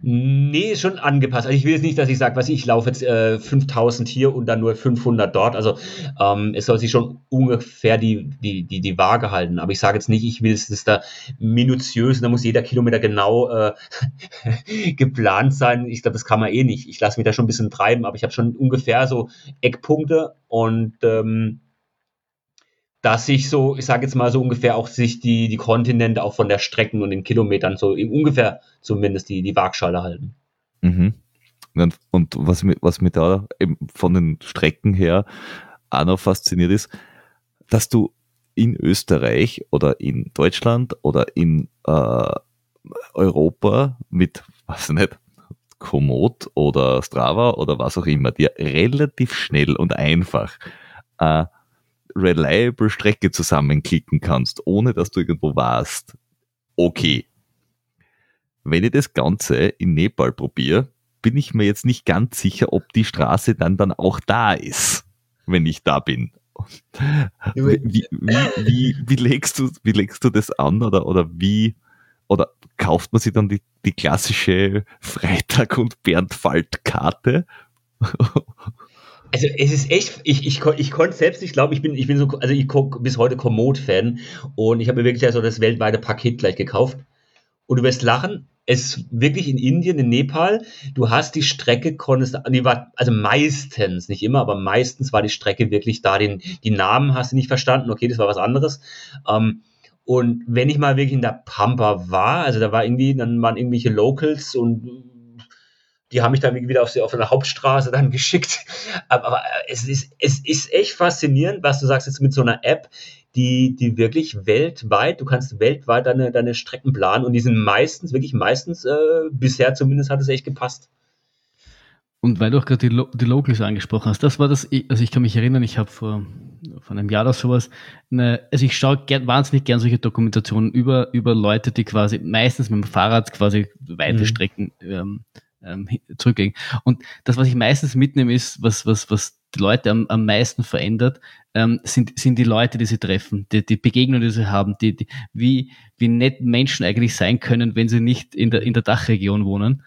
Nee, schon angepasst. Also ich will jetzt nicht, dass ich sage, was ich laufe jetzt äh, 5000 hier und dann nur 500 dort. Also ähm, es soll sich schon ungefähr die, die, die, die Waage halten. Aber ich sage jetzt nicht, ich will es da minutiös, da muss jeder Kilometer genau äh, geplant sein. Ich glaube, das kann man eh nicht. Ich lasse mich da schon ein bisschen treiben, aber ich habe schon ungefähr so Eckpunkte und ähm, dass sich so, ich sage jetzt mal so ungefähr auch sich die, die Kontinente auch von der Strecken und den Kilometern so ungefähr zumindest die, die Waagschale halten. Mhm. Und, was, was mir da von den Strecken her auch noch fasziniert ist, dass du in Österreich oder in Deutschland oder in äh, Europa mit, was nicht, Komoot oder Strava oder was auch immer, dir relativ schnell und einfach äh, reliable Strecke zusammenklicken kannst, ohne dass du irgendwo warst, okay. Wenn ich das Ganze in Nepal probiere, bin ich mir jetzt nicht ganz sicher, ob die Straße dann dann auch da ist, wenn ich da bin. Wie, wie, wie, wie, legst du, wie legst du das an oder, oder wie, oder kauft man sich dann die, die klassische Freitag- und Bernd-Falt-Karte also es ist echt, ich, ich, ich konnte selbst nicht glauben, ich bin, ich bin so, also ich gucke bis heute Komoot-Fan und ich habe mir wirklich also das weltweite Paket gleich gekauft. Und du wirst lachen, es wirklich in Indien, in Nepal, du hast die Strecke, konntest, die war, also meistens, nicht immer, aber meistens war die Strecke wirklich da, den, die Namen hast du nicht verstanden, okay, das war was anderes. Ähm, und wenn ich mal wirklich in der Pampa war, also da war irgendwie, dann waren irgendwelche Locals und die haben mich dann wieder auf, auf eine Hauptstraße dann geschickt. Aber, aber, es, ist, es ist echt faszinierend, was du sagst jetzt mit so einer App, die, die wirklich weltweit, du kannst weltweit deine, deine Strecken planen und die sind meistens, wirklich meistens, äh, bisher zumindest hat es echt gepasst. Und weil du auch gerade die, Lo die Locals angesprochen hast, das war das, also ich kann mich erinnern, ich habe vor, vor einem Jahr oder sowas, eine, also ich schaue gern, wahnsinnig gern solche Dokumentationen über, über Leute, die quasi meistens mit dem Fahrrad quasi weite mhm. Strecken ähm, ähm, zurücklegen. Und das, was ich meistens mitnehme, ist, was, was, was die Leute am, am meisten verändert, ähm, sind, sind die Leute, die sie treffen, die, die Begegnungen, die sie haben, die, die, wie, wie nett Menschen eigentlich sein können, wenn sie nicht in der, in der Dachregion wohnen.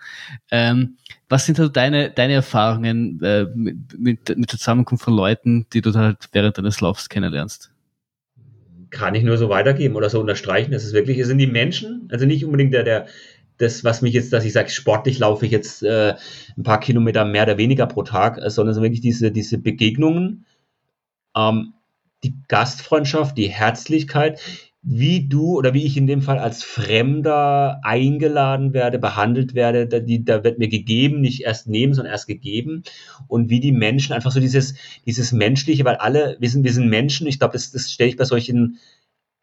Ähm, was sind halt deine, deine Erfahrungen äh, mit, mit, mit der Zusammenkunft von Leuten, die du halt während deines Laufs kennenlernst? Kann ich nur so weitergeben oder so unterstreichen. Es wirklich, es sind die Menschen, also nicht unbedingt der, der, das, was mich jetzt, dass ich sage, sportlich laufe ich jetzt äh, ein paar Kilometer mehr oder weniger pro Tag, äh, sondern so wirklich diese, diese Begegnungen, ähm, die Gastfreundschaft, die Herzlichkeit, wie du oder wie ich in dem Fall als Fremder eingeladen werde, behandelt werde, da, die, da wird mir gegeben, nicht erst nehmen, sondern erst gegeben. Und wie die Menschen, einfach so dieses, dieses Menschliche, weil alle, wir sind, wir sind Menschen, ich glaube, das, das stelle ich bei solchen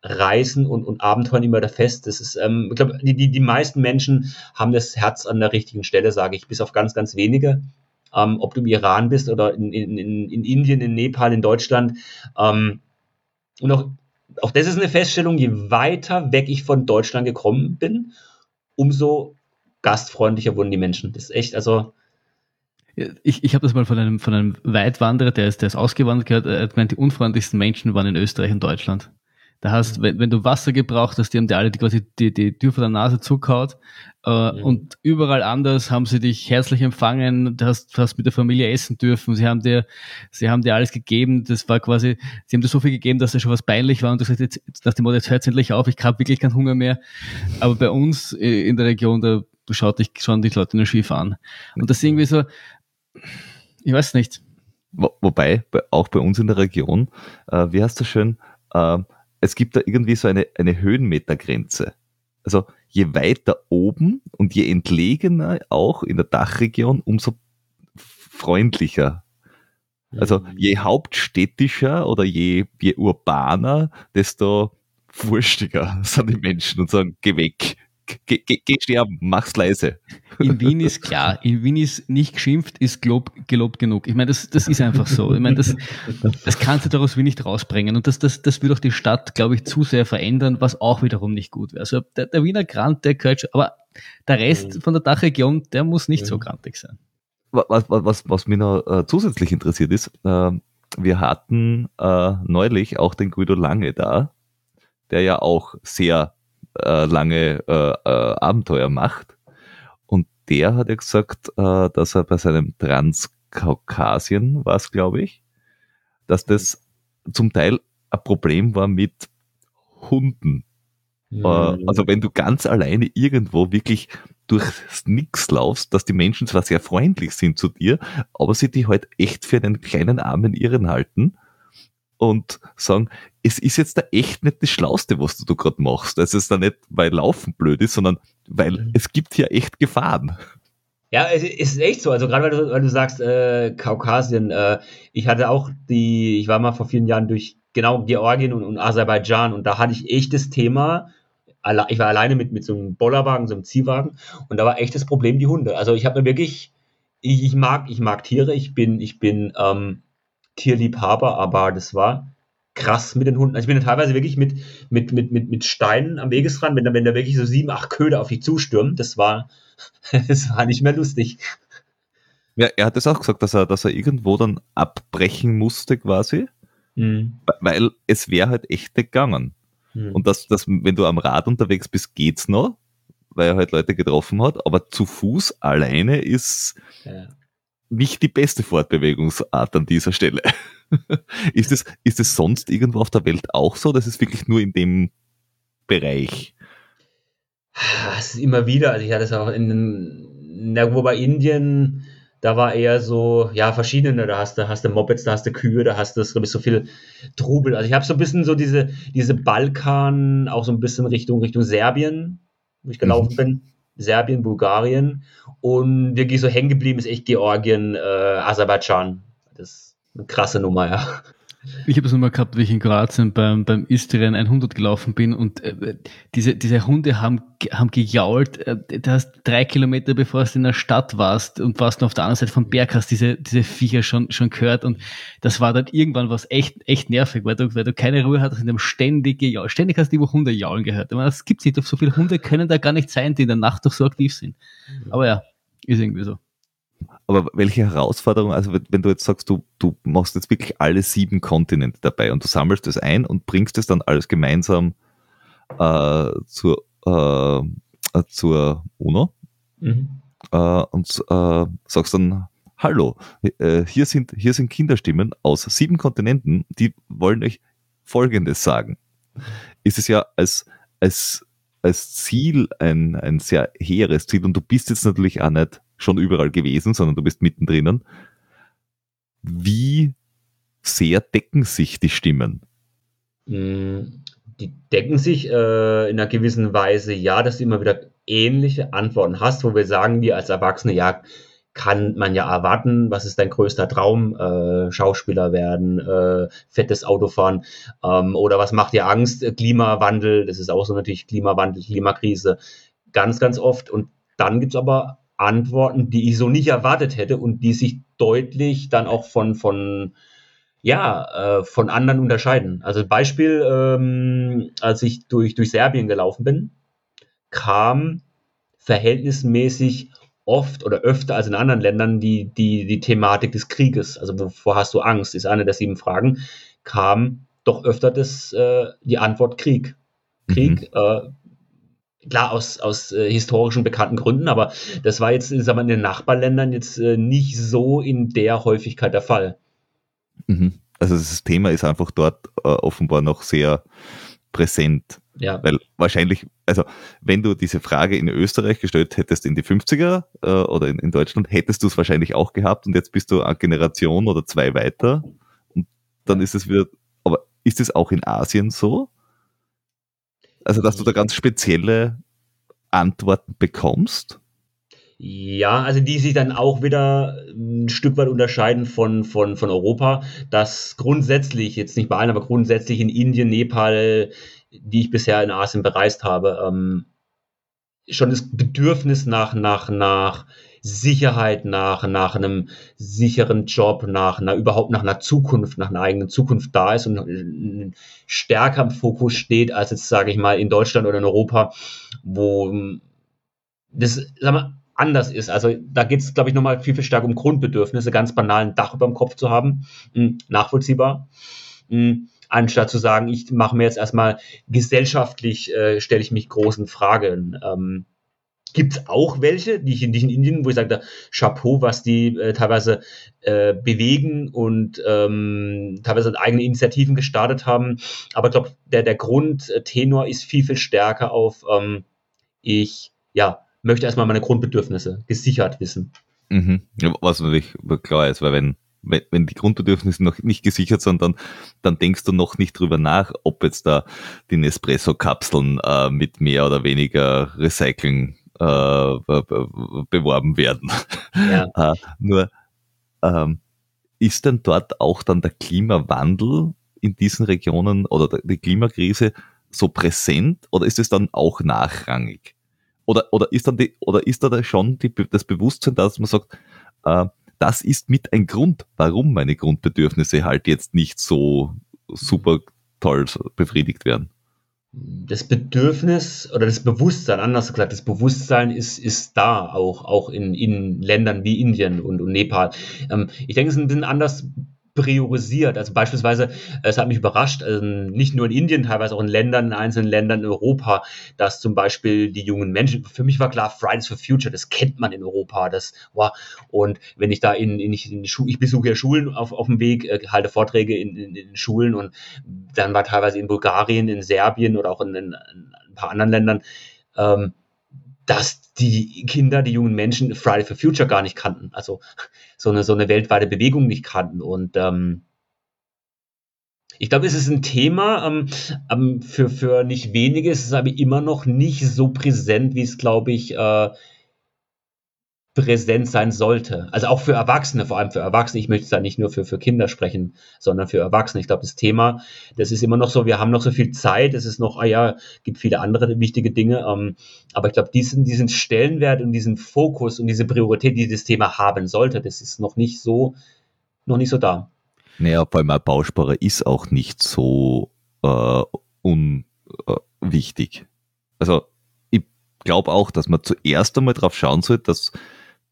Reisen und, und Abenteuern immer da fest. Das ist, ähm, ich glaube, die, die, die meisten Menschen haben das Herz an der richtigen Stelle, sage ich, bis auf ganz, ganz wenige. Ähm, ob du im Iran bist oder in, in, in Indien, in Nepal, in Deutschland. Ähm, und auch, auch das ist eine Feststellung, je weiter weg ich von Deutschland gekommen bin, umso gastfreundlicher wurden die Menschen. Das ist echt, also. Ich, ich habe das mal von einem, von einem Weitwanderer, der ist, der ist ausgewandert gehört, er hat gemeint, die unfreundlichsten Menschen waren in Österreich und Deutschland Da hast, wenn, wenn du Wasser gebraucht hast, die haben dir alle die, quasi die, die Tür vor der Nase zugehaut. Äh, mhm. Und überall anders haben sie dich herzlich empfangen. Du hast, du hast mit der Familie essen dürfen. Sie haben dir, sie haben dir alles gegeben. Das war quasi, sie haben dir so viel gegeben, dass es schon was peinlich war. Und du sagst jetzt, nach dem Motto, jetzt hört endlich auf. Ich habe wirklich keinen Hunger mehr. Aber bei uns äh, in der Region, da schaut dich, schauen die Leute nur schief an. Und das ist irgendwie so, ich weiß nicht. Wo, wobei, auch bei uns in der Region, äh, wie heißt das schön, äh, es gibt da irgendwie so eine, eine Höhenmetergrenze. Also je weiter oben und je entlegener auch in der Dachregion, umso freundlicher. Also mhm. je hauptstädtischer oder je, je urbaner, desto wurstiger sind die Menschen und sagen, geh weg, geh, sterben, mach's leise. In Wien ist klar, in Wien ist nicht geschimpft, ist gelobt, gelobt genug. Ich meine, das, das ist einfach so. Ich meine, das, das kannst du daraus wie nicht rausbringen. Und das, das, das wird auch die Stadt, glaube ich, zu sehr verändern, was auch wiederum nicht gut wäre. Also der, der Wiener Grant, der gehört schon, aber der Rest mhm. von der Dachregion, der muss nicht so mhm. grantig sein. Was, was, was mich noch äh, zusätzlich interessiert ist, äh, wir hatten äh, neulich auch den Guido Lange da, der ja auch sehr äh, lange äh, äh, Abenteuer macht. Und der hat ja gesagt, äh, dass er bei seinem Transkaukasien war es, glaube ich, dass das zum Teil ein Problem war mit Hunden. Mhm. Also wenn du ganz alleine irgendwo wirklich durchs Nix laufst, dass die Menschen zwar sehr freundlich sind zu dir, aber sie dich halt echt für einen kleinen armen Irren halten und sagen, es ist jetzt da echt nicht das Schlauste, was du da gerade machst. Also es ist da nicht, weil Laufen blöd ist, sondern weil mhm. es gibt hier echt Gefahren. Ja, es ist echt so. Also gerade weil du, weil du sagst, äh, Kaukasien, äh, ich hatte auch die, ich war mal vor vielen Jahren durch genau Georgien und, und Aserbaidschan und da hatte ich echt das Thema, ich war alleine mit, mit so einem Bollerwagen, so einem Ziehwagen und da war echt das Problem die Hunde. Also ich habe mir wirklich, ich, ich, mag, ich mag Tiere, ich bin, ich bin ähm, Tierliebhaber, aber das war krass mit den Hunden. Also ich bin teilweise wirklich mit, mit, mit, mit, mit Steinen am Wegesrand, wenn da, wenn da wirklich so sieben, acht Köder auf dich zustürmen, das war, das war nicht mehr lustig. Ja, er hat es auch gesagt, dass er, dass er irgendwo dann abbrechen musste quasi, mhm. weil es wäre halt echt nicht gegangen. Mhm. Und dass, dass, wenn du am Rad unterwegs bist, geht's noch, weil er halt Leute getroffen hat, aber zu Fuß alleine ist, ja nicht die beste Fortbewegungsart an dieser Stelle. ist, es, ist es sonst irgendwo auf der Welt auch so? Das ist wirklich nur in dem Bereich. Es ist immer wieder, also ich hatte es auch in, irgendwo bei Indien, da war eher so, ja, verschiedene, da hast du, hast du Mopeds, da hast du Kühe, da hast du, so viel Trubel. Also ich habe so ein bisschen so diese, diese Balkan, auch so ein bisschen Richtung, Richtung Serbien, wo ich gelaufen mhm. bin Serbien, Bulgarien und wirklich so hängen geblieben ist echt Georgien, äh, Aserbaidschan. Das ist eine krasse Nummer, ja. Ich habe es nochmal gehabt, wie ich in Kroatien beim, beim Istrian 100 gelaufen bin und äh, diese, diese Hunde haben, haben gejault. Äh, du hast drei Kilometer bevor du in der Stadt warst und warst noch auf der anderen Seite vom Berg, hast diese, diese Viecher schon, schon gehört und das war dann irgendwann was echt, echt nervig, weil du, weil du keine Ruhe hattest in dem ständig gejault. Ständig hast du die Hunde jaulen gehört. meine, das gibt's nicht. So viele Hunde können da gar nicht sein, die in der Nacht doch so aktiv sind. Aber ja, ist irgendwie so. Aber welche Herausforderung, also wenn du jetzt sagst, du, du machst jetzt wirklich alle sieben Kontinente dabei und du sammelst das ein und bringst es dann alles gemeinsam äh, zur, äh, zur UNO mhm. äh, und äh, sagst dann, hallo, äh, hier, sind, hier sind Kinderstimmen aus sieben Kontinenten, die wollen euch Folgendes sagen. Ist es ja als, als, als Ziel ein, ein sehr hehres Ziel und du bist jetzt natürlich auch nicht schon überall gewesen, sondern du bist mittendrin. Wie sehr decken sich die Stimmen? Mm, die decken sich äh, in einer gewissen Weise, ja, dass du immer wieder ähnliche Antworten hast, wo wir sagen dir als Erwachsene, ja, kann man ja erwarten, was ist dein größter Traum? Äh, Schauspieler werden, äh, fettes Auto fahren ähm, oder was macht dir Angst? Klimawandel, das ist auch so natürlich Klimawandel, Klimakrise, ganz, ganz oft. Und dann gibt es aber Antworten, die ich so nicht erwartet hätte und die sich deutlich dann auch von, von, ja, äh, von anderen unterscheiden. Also Beispiel, ähm, als ich durch, durch Serbien gelaufen bin, kam verhältnismäßig oft oder öfter als in anderen Ländern die, die, die Thematik des Krieges. Also wovor hast du Angst, ist eine der sieben Fragen, kam doch öfter das, äh, die Antwort Krieg. Krieg, mhm. äh, klar aus, aus äh, historischen bekannten Gründen, aber das war jetzt sagen wir, in den Nachbarländern jetzt äh, nicht so in der Häufigkeit der Fall. Mhm. Also das Thema ist einfach dort äh, offenbar noch sehr präsent. Ja. Weil wahrscheinlich, also wenn du diese Frage in Österreich gestellt hättest in die 50er äh, oder in, in Deutschland, hättest du es wahrscheinlich auch gehabt und jetzt bist du eine Generation oder zwei weiter und dann ist es wieder, aber ist es auch in Asien so? Also, dass du da ganz spezielle Antworten bekommst? Ja, also die sich dann auch wieder ein Stück weit unterscheiden von, von, von Europa, dass grundsätzlich, jetzt nicht bei allen, aber grundsätzlich in Indien, Nepal, die ich bisher in Asien bereist habe, ähm, schon das Bedürfnis nach, nach, nach Sicherheit, nach, nach einem sicheren Job, nach einer, überhaupt nach einer Zukunft, nach einer eigenen Zukunft da ist und stärker im Fokus steht, als jetzt, sage ich mal, in Deutschland oder in Europa, wo das, sag mal, anders ist. Also da geht es, glaube ich, nochmal viel, viel stärker um Grundbedürfnisse, ganz banalen Dach über dem Kopf zu haben, hm, nachvollziehbar. Hm, anstatt zu sagen, ich mache mir jetzt erstmal gesellschaftlich, äh, stelle ich mich großen Fragen. Ähm, Gibt es auch welche, die ich, ich in Indien, wo ich sage, Chapeau, was die äh, teilweise äh, bewegen und ähm, teilweise eigene Initiativen gestartet haben. Aber ich glaube, der, der Grundtenor ist viel, viel stärker auf, ähm, ich ja, möchte erstmal meine Grundbedürfnisse gesichert wissen. Mhm. Was natürlich klar ist, weil wenn wenn, wenn die Grundbedürfnisse noch nicht gesichert sind, dann, dann denkst du noch nicht drüber nach, ob jetzt da die Nespresso-Kapseln äh, mit mehr oder weniger Recycling äh, beworben werden. Ja. äh, nur ähm, ist denn dort auch dann der Klimawandel in diesen Regionen oder die Klimakrise so präsent oder ist es dann auch nachrangig? Oder, oder ist dann die, oder ist da schon die, das Bewusstsein, dass man sagt, äh, das ist mit ein Grund, warum meine Grundbedürfnisse halt jetzt nicht so super toll befriedigt werden. Das Bedürfnis oder das Bewusstsein, anders gesagt, das Bewusstsein ist, ist da auch, auch in, in Ländern wie Indien und, und Nepal. Ähm, ich denke, es ist ein bisschen anders priorisiert. Also beispielsweise, es hat mich überrascht, also nicht nur in Indien, teilweise auch in Ländern, in einzelnen Ländern in Europa, dass zum Beispiel die jungen Menschen, für mich war klar, Fridays for Future, das kennt man in Europa, das wow. Und wenn ich da in, in, in ich besuche ja Schulen auf, auf dem Weg, äh, halte Vorträge in, in, in Schulen und dann war teilweise in Bulgarien, in Serbien oder auch in, in ein paar anderen Ländern, ähm, dass die Kinder, die jungen Menschen Friday for Future gar nicht kannten. Also so eine, so eine weltweite Bewegung nicht kannten. Und ähm, ich glaube, es ist ein Thema ähm, ähm, für, für nicht wenige, es ist aber immer noch nicht so präsent, wie es, glaube ich, äh, präsent sein sollte. Also auch für Erwachsene, vor allem für Erwachsene. Ich möchte da nicht nur für, für Kinder sprechen, sondern für Erwachsene. Ich glaube, das Thema, das ist immer noch so, wir haben noch so viel Zeit, es ist noch, ah ja, gibt viele andere wichtige Dinge. Ähm, aber ich glaube, diesen, diesen Stellenwert und diesen Fokus und diese Priorität, die das Thema haben sollte, das ist noch nicht so, noch nicht so da. Naja, vor allem ein Bausparer ist auch nicht so äh, unwichtig. Äh, also ich glaube auch, dass man zuerst einmal darauf schauen sollte, dass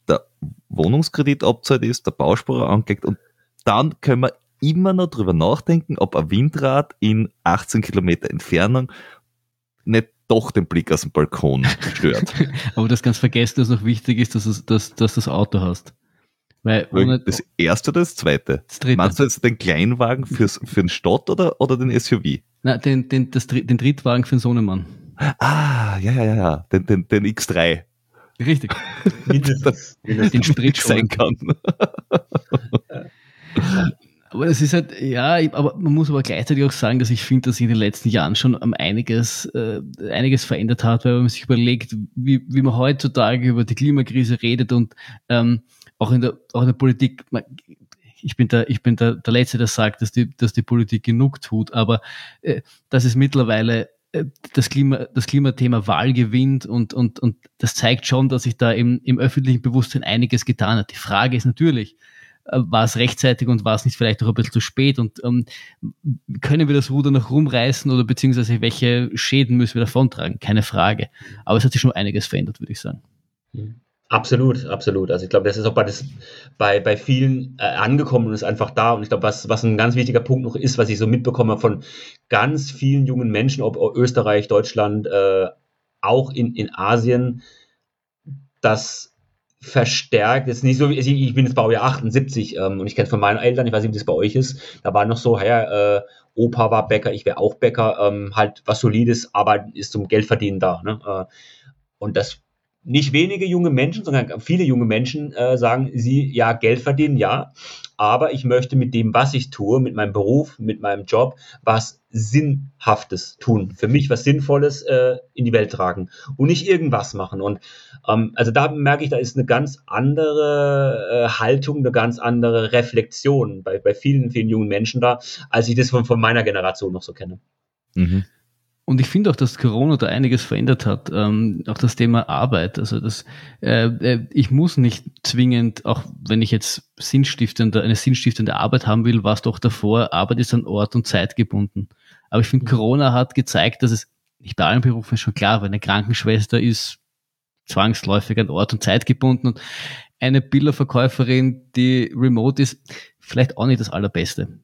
der Wohnungskredit abzahlt ist, der Bausparer angelegt und dann können wir immer noch drüber nachdenken, ob ein Windrad in 18 Kilometer Entfernung nicht doch den Blick aus dem Balkon stört. Aber das ganz vergessen, dass noch wichtig ist, dass, es, dass, dass das Auto hast. Weil ohne, das erste oder das zweite? Das dritte. Meinst du jetzt den Kleinwagen fürs, für den Stadt oder, oder den SUV? Nein, den, den, das, den Drittwagen für den Sohnemann. Ah, ja, ja, ja, ja. Den, den, den X3. Richtig. Mindestens. Den Sprit sein kann. aber es ist halt, ja, aber man muss aber gleichzeitig auch sagen, dass ich finde, dass sich in den letzten Jahren schon einiges, äh, einiges verändert hat, weil man sich überlegt, wie, wie man heutzutage über die Klimakrise redet und ähm, auch, in der, auch in der Politik, man, ich bin der, ich bin der, der Letzte, der sagt, dass die, dass die Politik genug tut, aber äh, dass es mittlerweile das, Klima, das Klimathema Wahl gewinnt und, und, und das zeigt schon, dass sich da im, im öffentlichen Bewusstsein einiges getan hat. Die Frage ist natürlich, äh, war es rechtzeitig und war es nicht vielleicht auch ein bisschen zu spät und ähm, können wir das Ruder noch rumreißen oder beziehungsweise welche Schäden müssen wir davontragen? Keine Frage. Aber es hat sich schon einiges verändert, würde ich sagen. Absolut, absolut. Also ich glaube, das ist auch bei, das, bei, bei vielen äh, angekommen und ist einfach da. Und ich glaube, was, was ein ganz wichtiger Punkt noch ist, was ich so mitbekomme von ganz vielen jungen Menschen, ob Österreich, Deutschland, äh, auch in, in Asien, das verstärkt, jetzt nicht so, wie ich bin jetzt Baujahr 78 ähm, und ich kenne von meinen Eltern, ich weiß nicht, wie das bei euch ist, da war noch so, ja, äh, Opa war Bäcker, ich wäre auch Bäcker, ähm, halt was Solides, Arbeit ist zum Geldverdienen da. Ne? Äh, und das nicht wenige junge Menschen, sondern viele junge Menschen äh, sagen sie, ja, Geld verdienen, ja, aber ich möchte mit dem, was ich tue, mit meinem Beruf, mit meinem Job, was Sinnhaftes tun, für mich was Sinnvolles äh, in die Welt tragen und nicht irgendwas machen. Und ähm, also da merke ich, da ist eine ganz andere äh, Haltung, eine ganz andere Reflexion bei, bei vielen, vielen jungen Menschen da, als ich das von, von meiner Generation noch so kenne. Mhm. Und ich finde auch, dass Corona da einiges verändert hat. Ähm, auch das Thema Arbeit. Also das, äh, äh, ich muss nicht zwingend, auch wenn ich jetzt sinnstiftende, eine sinnstiftende Arbeit haben will, war es doch davor, Arbeit ist an Ort und Zeit gebunden. Aber ich finde, mhm. Corona hat gezeigt, dass es nicht bei allen Berufen ist schon klar, weil eine Krankenschwester ist zwangsläufig an Ort und Zeit gebunden und eine Bilderverkäuferin, die remote ist, vielleicht auch nicht das Allerbeste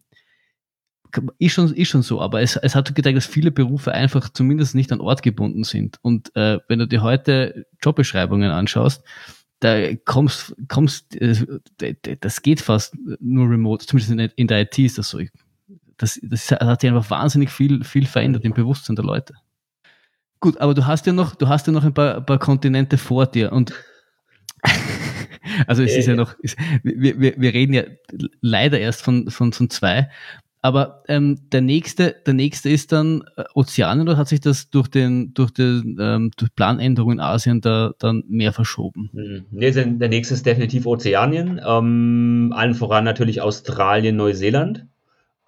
ist schon, ist schon so, aber es, es hat gezeigt, dass viele Berufe einfach zumindest nicht an Ort gebunden sind. Und äh, wenn du dir heute Jobbeschreibungen anschaust, da kommst, kommst, äh, das geht fast nur remote, zumindest in der IT ist das so. Das, das hat sich einfach wahnsinnig viel, viel verändert im Bewusstsein der Leute. Gut, aber du hast ja noch, du hast ja noch ein paar, paar Kontinente vor dir und also es ist ja noch, wir, wir, wir reden ja leider erst von, von, von zwei, aber ähm, der nächste, der nächste ist dann äh, Ozeanien oder hat sich das durch den durch den ähm, durch Planänderungen in Asien da dann mehr verschoben? Hm. Nee, der nächste ist definitiv Ozeanien. Ähm, allen voran natürlich Australien, Neuseeland.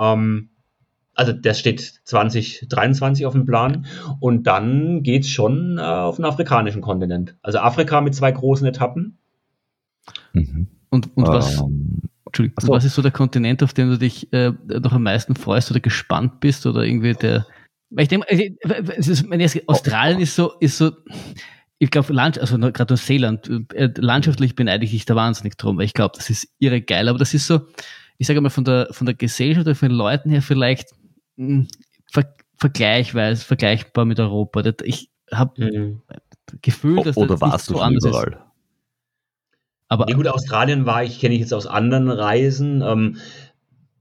Ähm, also das steht 2023 auf dem Plan. Und dann geht's schon äh, auf den afrikanischen Kontinent. Also Afrika mit zwei großen Etappen. Mhm. Und, und was, ähm, Entschuldigung, so. was ist so der Kontinent, auf den du dich äh, noch am meisten freust oder gespannt bist oder irgendwie der. Weil ich denke, also, Australien ist so, ist so, ich glaube, Land, also gerade Neuseeland, äh, landschaftlich beneide ich dich da wahnsinnig drum, weil ich glaube, das ist irre geil, aber das ist so, ich sage mal, von der, von der Gesellschaft oder von den Leuten her vielleicht mh, hm, ver, vergleichweise, vergleichbar mit Europa. Ich habe mhm. Gefühl, dass oder das warst du so anders überall? Ist. Aber ja, gut, Australien war ich, kenne ich jetzt aus anderen Reisen. Ähm,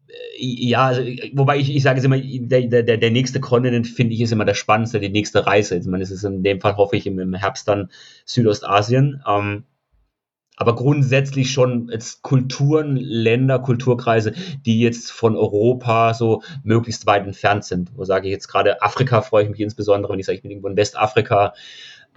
äh, ja, also, wobei ich, ich sage es immer, der, der, der nächste Kontinent finde ich ist immer der spannendste, die nächste Reise. Ich meine, es ist in dem Fall, hoffe ich, im, im Herbst dann Südostasien. Ähm, aber grundsätzlich schon jetzt Kulturen, Länder, Kulturkreise, die jetzt von Europa so möglichst weit entfernt sind. Wo sage ich jetzt gerade Afrika, freue ich mich insbesondere, wenn ich sage, ich bin irgendwo in Westafrika.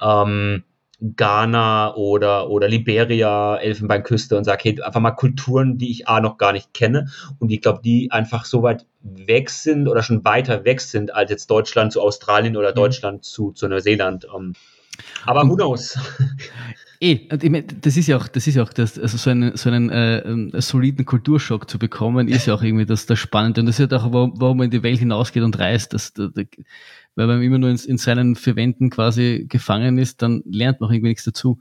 Ähm, Ghana oder, oder Liberia, Elfenbeinküste und sage, hey, einfach mal Kulturen, die ich A noch gar nicht kenne und ich glaube, die einfach so weit weg sind oder schon weiter weg sind als jetzt Deutschland zu Australien oder mhm. Deutschland zu, zu Neuseeland. Ähm. aber who knows? Eh, das ist ja auch, das ist ja auch das, also so einen, so einen äh, soliden Kulturschock zu bekommen, ist ja auch irgendwie das, das Spannende. Und das ist ja auch, warum man in die Welt hinausgeht und reist. Das, das, weil man immer nur in, in seinen vier Wänden quasi gefangen ist, dann lernt man auch irgendwie nichts dazu.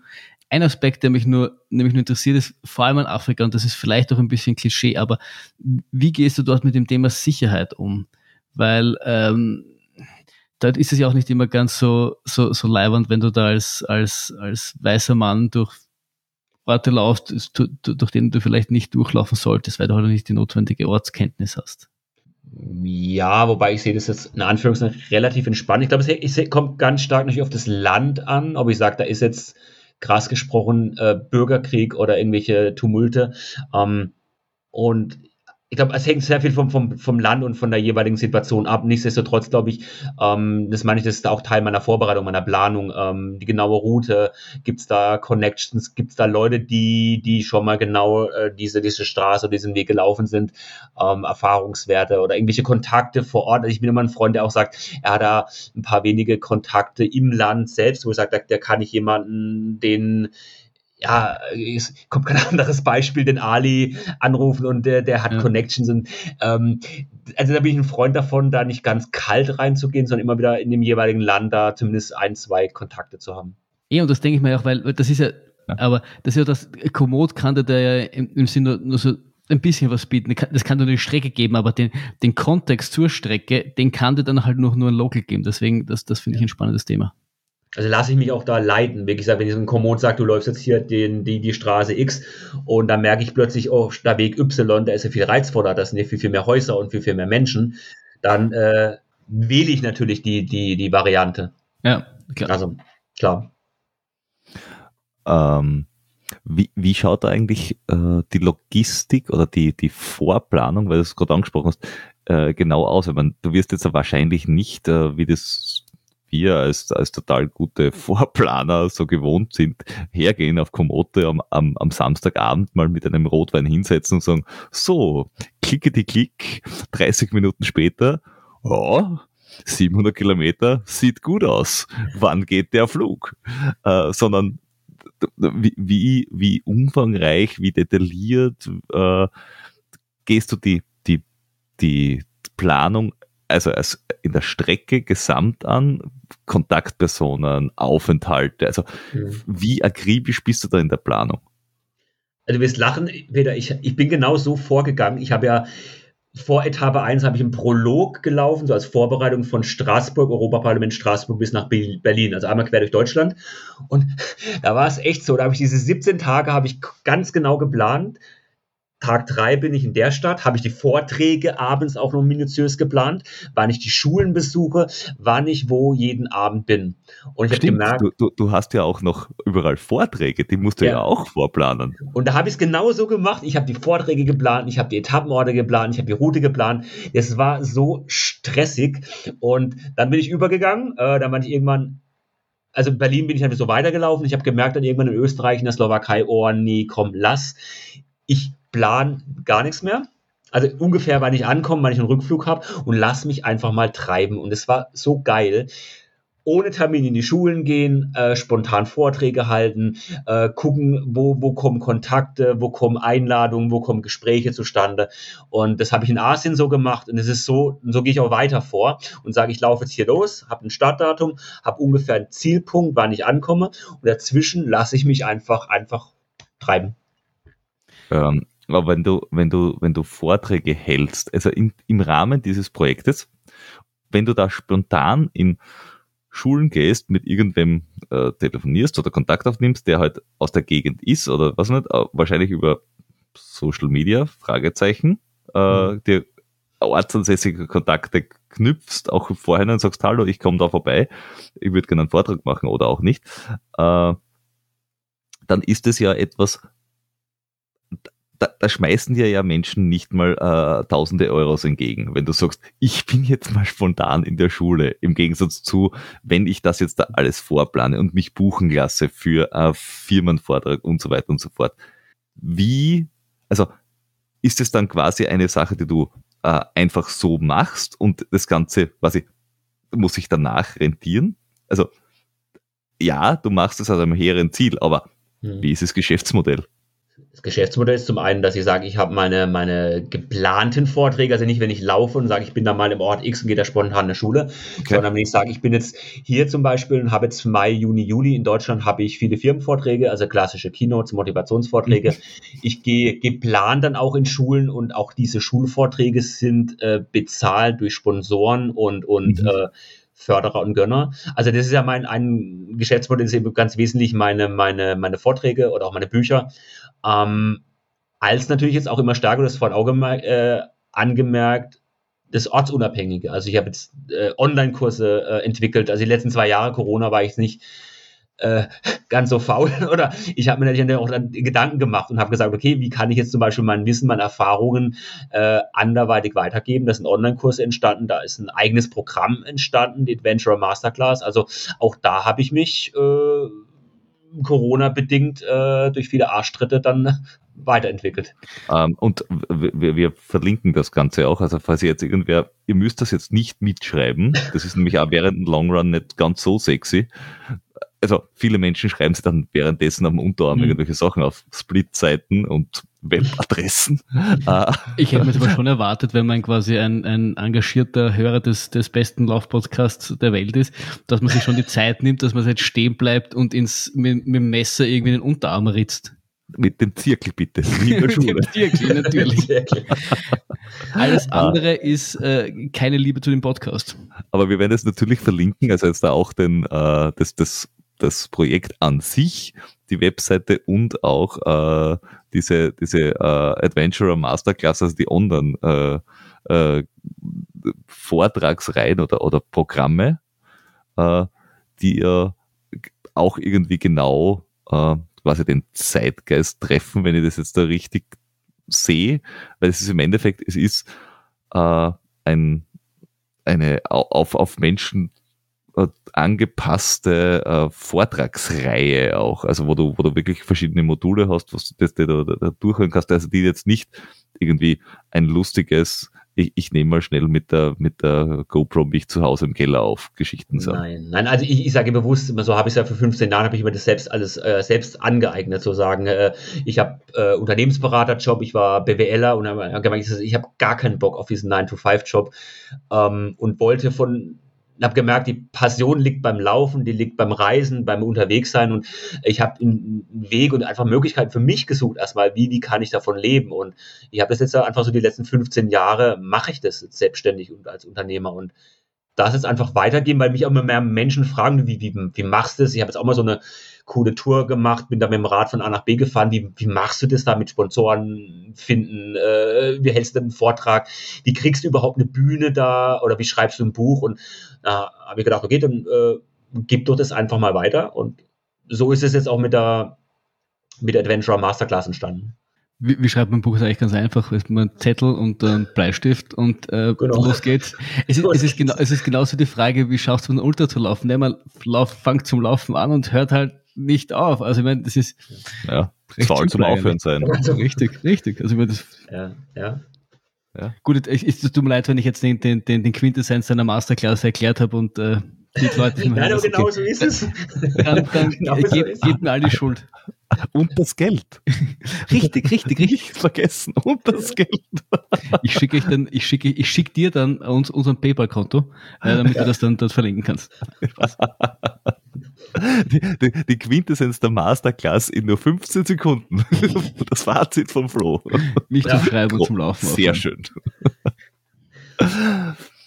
Ein Aspekt, der mich nur, nämlich nur interessiert, ist vor allem in Afrika, und das ist vielleicht auch ein bisschen Klischee, aber wie gehst du dort mit dem Thema Sicherheit um? Weil ähm, dort ist es ja auch nicht immer ganz so, so, so leibernd, wenn du da als, als, als weißer Mann durch Orte laufst, durch denen du vielleicht nicht durchlaufen solltest, weil du halt nicht die notwendige Ortskenntnis hast. Ja, wobei ich sehe das jetzt in Anführungszeichen relativ entspannt. Ich glaube, es, es kommt ganz stark natürlich auf das Land an, ob ich sage, da ist jetzt krass gesprochen äh, Bürgerkrieg oder irgendwelche Tumulte. Ähm, und ich glaube, es hängt sehr viel vom, vom, vom Land und von der jeweiligen Situation ab. Nichtsdestotrotz glaube ich, ähm, das meine ich, das ist auch Teil meiner Vorbereitung, meiner Planung. Ähm, die genaue Route, gibt es da Connections, gibt es da Leute, die, die schon mal genau äh, diese, diese Straße oder diesen Weg gelaufen sind, ähm, Erfahrungswerte oder irgendwelche Kontakte vor Ort. Also ich bin immer ein Freund, der auch sagt, er hat da ein paar wenige Kontakte im Land selbst, wo er sagt, da, der kann ich jemanden, den ja, es kommt kein anderes Beispiel, den Ali anrufen und der, der hat ja. Connections. Und, ähm, also da bin ich ein Freund davon, da nicht ganz kalt reinzugehen, sondern immer wieder in dem jeweiligen Land da zumindest ein, zwei Kontakte zu haben. Ja, und das denke ich mir auch, weil das ist ja, ja. aber das ist ja das, Komoot kannte der ja im, im Sinne nur so ein bisschen was bieten. Das kann nur eine Strecke geben, aber den, den Kontext zur Strecke, den kann dir dann halt noch nur ein Local geben. Deswegen, das, das finde ich ein spannendes Thema. Also lasse ich mich auch da leiten. Wie gesagt, wenn ich so ein Komoot sagt, du läufst jetzt hier den, die, die Straße X und dann merke ich plötzlich, oh, der Weg Y, da ist ja viel reizvoller, da sind ja viel, viel mehr Häuser und viel, viel mehr Menschen, dann äh, wähle ich natürlich die, die, die Variante. Ja, klar. Also, klar. Ähm, wie, wie schaut da eigentlich äh, die Logistik oder die, die Vorplanung, weil du es gerade angesprochen hast, äh, genau aus? Ich meine, du wirst jetzt wahrscheinlich nicht, äh, wie das wir als, als total gute Vorplaner so gewohnt sind, hergehen auf Komote am, am, am Samstagabend mal mit einem Rotwein hinsetzen und sagen, so, klicke die Klick, 30 Minuten später, ja, 700 Kilometer sieht gut aus. Wann geht der Flug? Äh, sondern wie, wie, umfangreich, wie detailliert äh, gehst du die, die, die Planung also als in der Strecke gesamt an, Kontaktpersonen, Aufenthalte, also mhm. wie akribisch bist du da in der Planung? Also du wirst lachen, Peter, ich, ich bin genau so vorgegangen. Ich habe ja vor Etappe 1 habe ich einen Prolog gelaufen, so als Vorbereitung von Straßburg, Europaparlament Straßburg bis nach Berlin, also einmal quer durch Deutschland. Und da war es echt so, da habe ich diese 17 Tage habe ich ganz genau geplant, Tag drei bin ich in der Stadt, habe ich die Vorträge abends auch noch minutiös geplant, wann ich die Schulen besuche, wann ich wo jeden Abend bin. Und ich habe gemerkt, du, du, du, hast ja auch noch überall Vorträge, die musst du ja, ja auch vorplanen. Und da habe ich es genauso gemacht. Ich habe die Vorträge geplant, ich habe die Etappenorte geplant, ich habe die Route geplant. Es war so stressig und dann bin ich übergegangen. Äh, dann meinte ich irgendwann, also in Berlin bin ich einfach so weitergelaufen. Ich habe gemerkt dann irgendwann in Österreich, in der Slowakei, oh nee, komm, lass. Ich plan gar nichts mehr. Also ungefähr, wann ich ankomme, wann ich einen Rückflug habe und lass mich einfach mal treiben. Und es war so geil. Ohne Termin in die Schulen gehen, äh, spontan Vorträge halten, äh, gucken, wo, wo kommen Kontakte, wo kommen Einladungen, wo kommen Gespräche zustande. Und das habe ich in Asien so gemacht und es ist so, und so gehe ich auch weiter vor und sage, ich laufe jetzt hier los, habe ein Startdatum, habe ungefähr einen Zielpunkt, wann ich ankomme und dazwischen lasse ich mich einfach, einfach treiben. Ähm, aber wenn du, wenn du, wenn du Vorträge hältst, also in, im Rahmen dieses Projektes, wenn du da spontan in Schulen gehst, mit irgendwem äh, telefonierst oder Kontakt aufnimmst, der halt aus der Gegend ist oder was nicht, äh, wahrscheinlich über Social Media, Fragezeichen, äh, mhm. dir ortsansässige Kontakte knüpfst, auch vorher und sagst, hallo, ich komme da vorbei, ich würde gerne einen Vortrag machen oder auch nicht, äh, dann ist es ja etwas, da, da schmeißen dir ja Menschen nicht mal äh, tausende Euros entgegen, wenn du sagst, ich bin jetzt mal spontan in der Schule, im Gegensatz zu, wenn ich das jetzt da alles vorplane und mich buchen lasse für äh, Firmenvortrag und so weiter und so fort. Wie, also ist es dann quasi eine Sache, die du äh, einfach so machst und das Ganze quasi muss sich danach rentieren? Also ja, du machst es aus einem hehren Ziel, aber hm. wie ist das Geschäftsmodell? Das Geschäftsmodell ist zum einen, dass ich sage, ich habe meine, meine geplanten Vorträge, also nicht, wenn ich laufe und sage, ich bin da mal im Ort X und gehe da spontan in der Schule, okay. sondern wenn ich sage, ich bin jetzt hier zum Beispiel und habe jetzt Mai, Juni, Juli in Deutschland habe ich viele Firmenvorträge, also klassische Keynotes, Motivationsvorträge. Mhm. Ich gehe geplant dann auch in Schulen und auch diese Schulvorträge sind äh, bezahlt durch Sponsoren und, und mhm. äh, Förderer und Gönner. Also das ist ja mein ein Geschäftsmodell, ist eben ganz wesentlich meine, meine, meine Vorträge oder auch meine Bücher. Ähm, als natürlich jetzt auch immer stärker, das vorhin auch äh, angemerkt, das Ortsunabhängige. Also ich habe jetzt äh, Online-Kurse äh, entwickelt. Also die letzten zwei Jahre Corona war ich nicht äh, ganz so faul. Oder ich habe mir natürlich auch dann Gedanken gemacht und habe gesagt, okay, wie kann ich jetzt zum Beispiel mein Wissen, meine Erfahrungen äh, anderweitig weitergeben? Da sind Online-Kurse entstanden, da ist ein eigenes Programm entstanden, die Adventurer Masterclass. Also auch da habe ich mich äh, Corona-bedingt äh, durch viele Arschtritte dann weiterentwickelt. Ähm, und wir, wir, verlinken das Ganze auch. Also falls ihr jetzt irgendwer, ihr müsst das jetzt nicht mitschreiben. Das ist nämlich auch während dem Long Run nicht ganz so sexy. Also viele Menschen schreiben sich dann währenddessen am Unterarm mhm. irgendwelche Sachen auf Split-Seiten und Webadressen. Äh, ich hätte mir aber schon erwartet, wenn man quasi ein, ein engagierter Hörer des, des besten Laufpodcasts der Welt ist, dass man sich schon die Zeit nimmt, dass man jetzt stehen bleibt und ins, mit, mit dem Messer irgendwie den Unterarm ritzt. Mit dem Zirkel bitte. Mit dem Zirkel, natürlich. Alles ah. andere ist äh, keine Liebe zu dem Podcast. Aber wir werden es natürlich verlinken, also jetzt da auch den, äh, das, das, das Projekt an sich, die Webseite und auch äh, diese, diese äh, Adventurer Masterclass, also die anderen äh, äh, Vortragsreihen oder, oder Programme, äh, die ja auch irgendwie genau äh, quasi den Zeitgeist treffen, wenn ich das jetzt da richtig sehe, weil es ist im Endeffekt, es ist äh, ein, eine auf, auf Menschen angepasste äh, Vortragsreihe auch, also wo du, wo du wirklich verschiedene Module hast, was du das, da, da, da durchhören kannst, also die jetzt nicht irgendwie ein lustiges ich, ich nehme mal schnell mit der, mit der GoPro mich zu Hause im Keller auf Geschichten sagen. Nein, nein, also ich, ich sage bewusst, so habe ich es ja für 15 Jahre, habe ich mir das selbst alles äh, selbst angeeignet, zu sagen, äh, ich habe äh, Unternehmensberaterjob, ich war BWLer und habe ich habe gar keinen Bock auf diesen 9-to-5-Job ähm, und wollte von habe gemerkt, die Passion liegt beim Laufen, die liegt beim Reisen, beim Unterwegssein und ich habe einen Weg und einfach Möglichkeiten für mich gesucht erstmal, wie, wie kann ich davon leben und ich habe das jetzt einfach so die letzten 15 Jahre, mache ich das selbstständig und als Unternehmer und das jetzt einfach weitergehen, weil mich auch immer mehr Menschen fragen, wie, wie, wie machst du das? Ich habe jetzt auch mal so eine coole Tour gemacht, bin da mit dem Rad von A nach B gefahren. Wie, wie machst du das da mit Sponsoren finden? Äh, wie hältst du einen Vortrag? Wie kriegst du überhaupt eine Bühne da? Oder wie schreibst du ein Buch? Und da habe ich gedacht, okay, dann äh, gib doch das einfach mal weiter. Und so ist es jetzt auch mit der, mit der Adventure Masterclass entstanden. Wie, wie, schreibt man ein Buch? Das ist eigentlich ganz einfach. Es ist ein Zettel und ein Bleistift und äh, genau. los geht's. Es ist, es, ist genau, es ist genauso die Frage, wie schaffst du einen Ultra zu laufen? Der mal lauf, fängt zum Laufen an und hört halt nicht auf. Also ich meine, das ist ja, faul zum Aufhören sein. Also, richtig, richtig. Also ich meine, das ja, ja. Ja. Gut, es, tut mir leid, wenn ich jetzt den, den, den, den Quintessenz seiner Masterclass erklärt habe und äh, die Leute. Nein, aber genau so ist es. Dann, dann genau so gebt, gebt mir all die Schuld. Und das Geld. Richtig, richtig, richtig. Nicht vergessen. Und das Geld. Ich schicke ich dann, ich schicke, ich schicke dir dann uns, unser PayPal-Konto, äh, damit ja. du das dann dort verlinken kannst. Die, die, die, Quintessenz der Masterclass in nur 15 Sekunden. Das Fazit von Flo. Nicht zum Schreiben und zum Laufen. Sehr schön.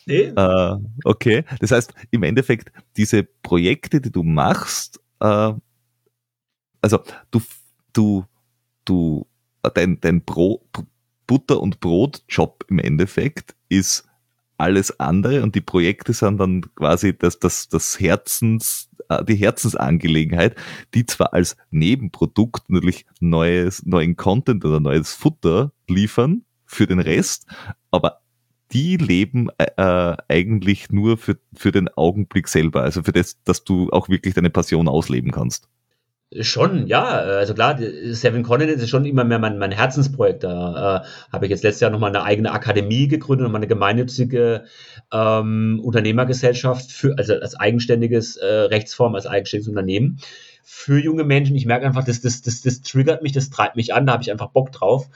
Nee. Äh, okay, das heißt, im Endeffekt, diese Projekte, die du machst, äh, also du, du, du, dein, dein Bro, Butter- und Brotjob im Endeffekt ist alles andere und die Projekte sind dann quasi das, das, das Herzens, äh, die Herzensangelegenheit, die zwar als Nebenprodukt natürlich neues, neuen Content oder neues Futter liefern für den Rest, aber die leben äh, äh eigentlich nur für, für den Augenblick selber, also für das, dass du auch wirklich deine Passion ausleben kannst. Schon, ja. Also klar, Seven Continents ist schon immer mehr mein, mein Herzensprojekt. Da äh, habe ich jetzt letztes Jahr nochmal eine eigene Akademie gegründet, nochmal eine gemeinnützige ähm, Unternehmergesellschaft, für, also als eigenständiges äh, Rechtsform, als eigenständiges Unternehmen für junge Menschen. Ich merke einfach, das, das, das, das triggert mich, das treibt mich an, da habe ich einfach Bock drauf.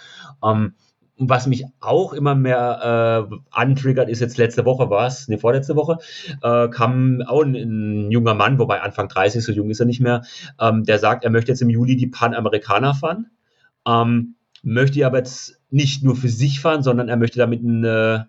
Ähm, und was mich auch immer mehr äh, antriggert, ist jetzt letzte Woche war es, ne, vorletzte Woche, äh, kam auch ein, ein, junger Mann, wobei Anfang 30, so jung ist er nicht mehr, ähm, der sagt, er möchte jetzt im Juli die Panamerikaner fahren, ähm, möchte aber jetzt nicht nur für sich fahren, sondern er möchte damit eine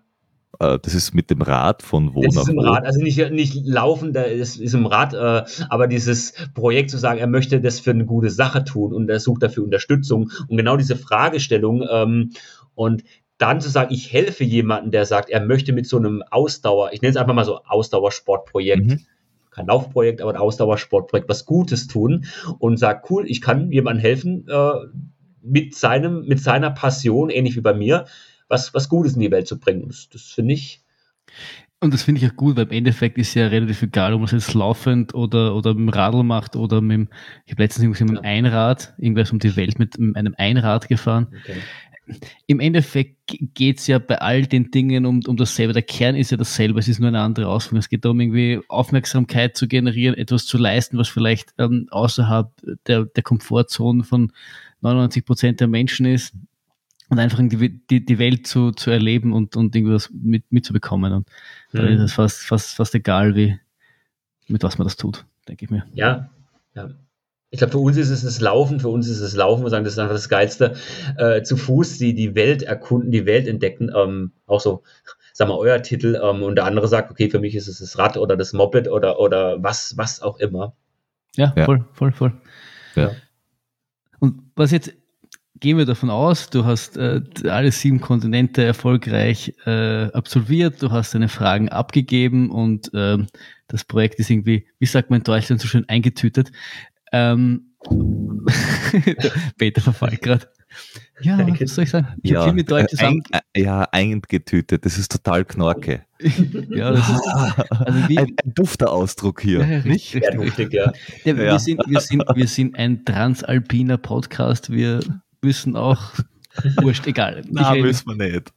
äh, das ist mit dem Rad von wo das nach ist im wo? Rad, also nicht, nicht laufen, das ist im Rad, äh, aber dieses Projekt zu sagen, er möchte das für eine gute Sache tun und er sucht dafür Unterstützung und genau diese Fragestellung ähm, und dann zu sagen, ich helfe jemandem, der sagt, er möchte mit so einem Ausdauer, ich nenne es einfach mal so Ausdauersportprojekt, mhm. kein Laufprojekt, aber ein Ausdauersportprojekt, was Gutes tun und sagt, cool, ich kann jemandem helfen, äh, mit seinem, mit seiner Passion, ähnlich wie bei mir, was, was Gutes in die Welt zu bringen. Das, das finde ich. Und das finde ich auch gut, weil im Endeffekt ist ja relativ egal, ob man es jetzt laufend oder, oder mit dem Radl macht oder mit dem, ich habe letztens irgendwas mit dem Einrad, irgendwas um die Welt mit einem Einrad gefahren. Okay im Endeffekt geht es ja bei all den Dingen um, um dasselbe. Der Kern ist ja dasselbe, es ist nur eine andere Ausführung. Es geht darum, irgendwie Aufmerksamkeit zu generieren, etwas zu leisten, was vielleicht ähm, außerhalb der, der Komfortzone von 99 Prozent der Menschen ist und einfach die, die, die Welt zu, zu erleben und, und irgendwas mit, mitzubekommen. Und mhm. ist es fast, fast, fast egal, wie, mit was man das tut, denke ich mir. Ja, ja. Ich glaube, für uns ist es das Laufen, für uns ist es Laufen, wir sagen, das ist einfach das Geilste. Äh, zu Fuß die, die Welt erkunden, die Welt entdecken. Ähm, auch so, sag mal, euer Titel. Ähm, und der andere sagt, okay, für mich ist es das Rad oder das Moped oder, oder was, was auch immer. Ja, ja. voll, voll, voll. Ja. Und was jetzt gehen wir davon aus, du hast äh, alle sieben Kontinente erfolgreich äh, absolviert, du hast deine Fragen abgegeben und äh, das Projekt ist irgendwie, wie sagt man in Deutschland so schön, eingetütet. Ähm, Peter verfallt gerade. Ja, was soll ich sagen? Ich ja, viel mit Deutsch zusammen. Ein, äh, ja, eingetütet, das ist total knorke. ja, das ist also wie, ein, ein dufter Ausdruck hier. Ja, richtig, richtig, richtig, ja. ja, wir, Sind, wir, sind, wir sind ein transalpiner Podcast. Wir müssen auch, wurscht, egal. Nein, müssen wir nicht.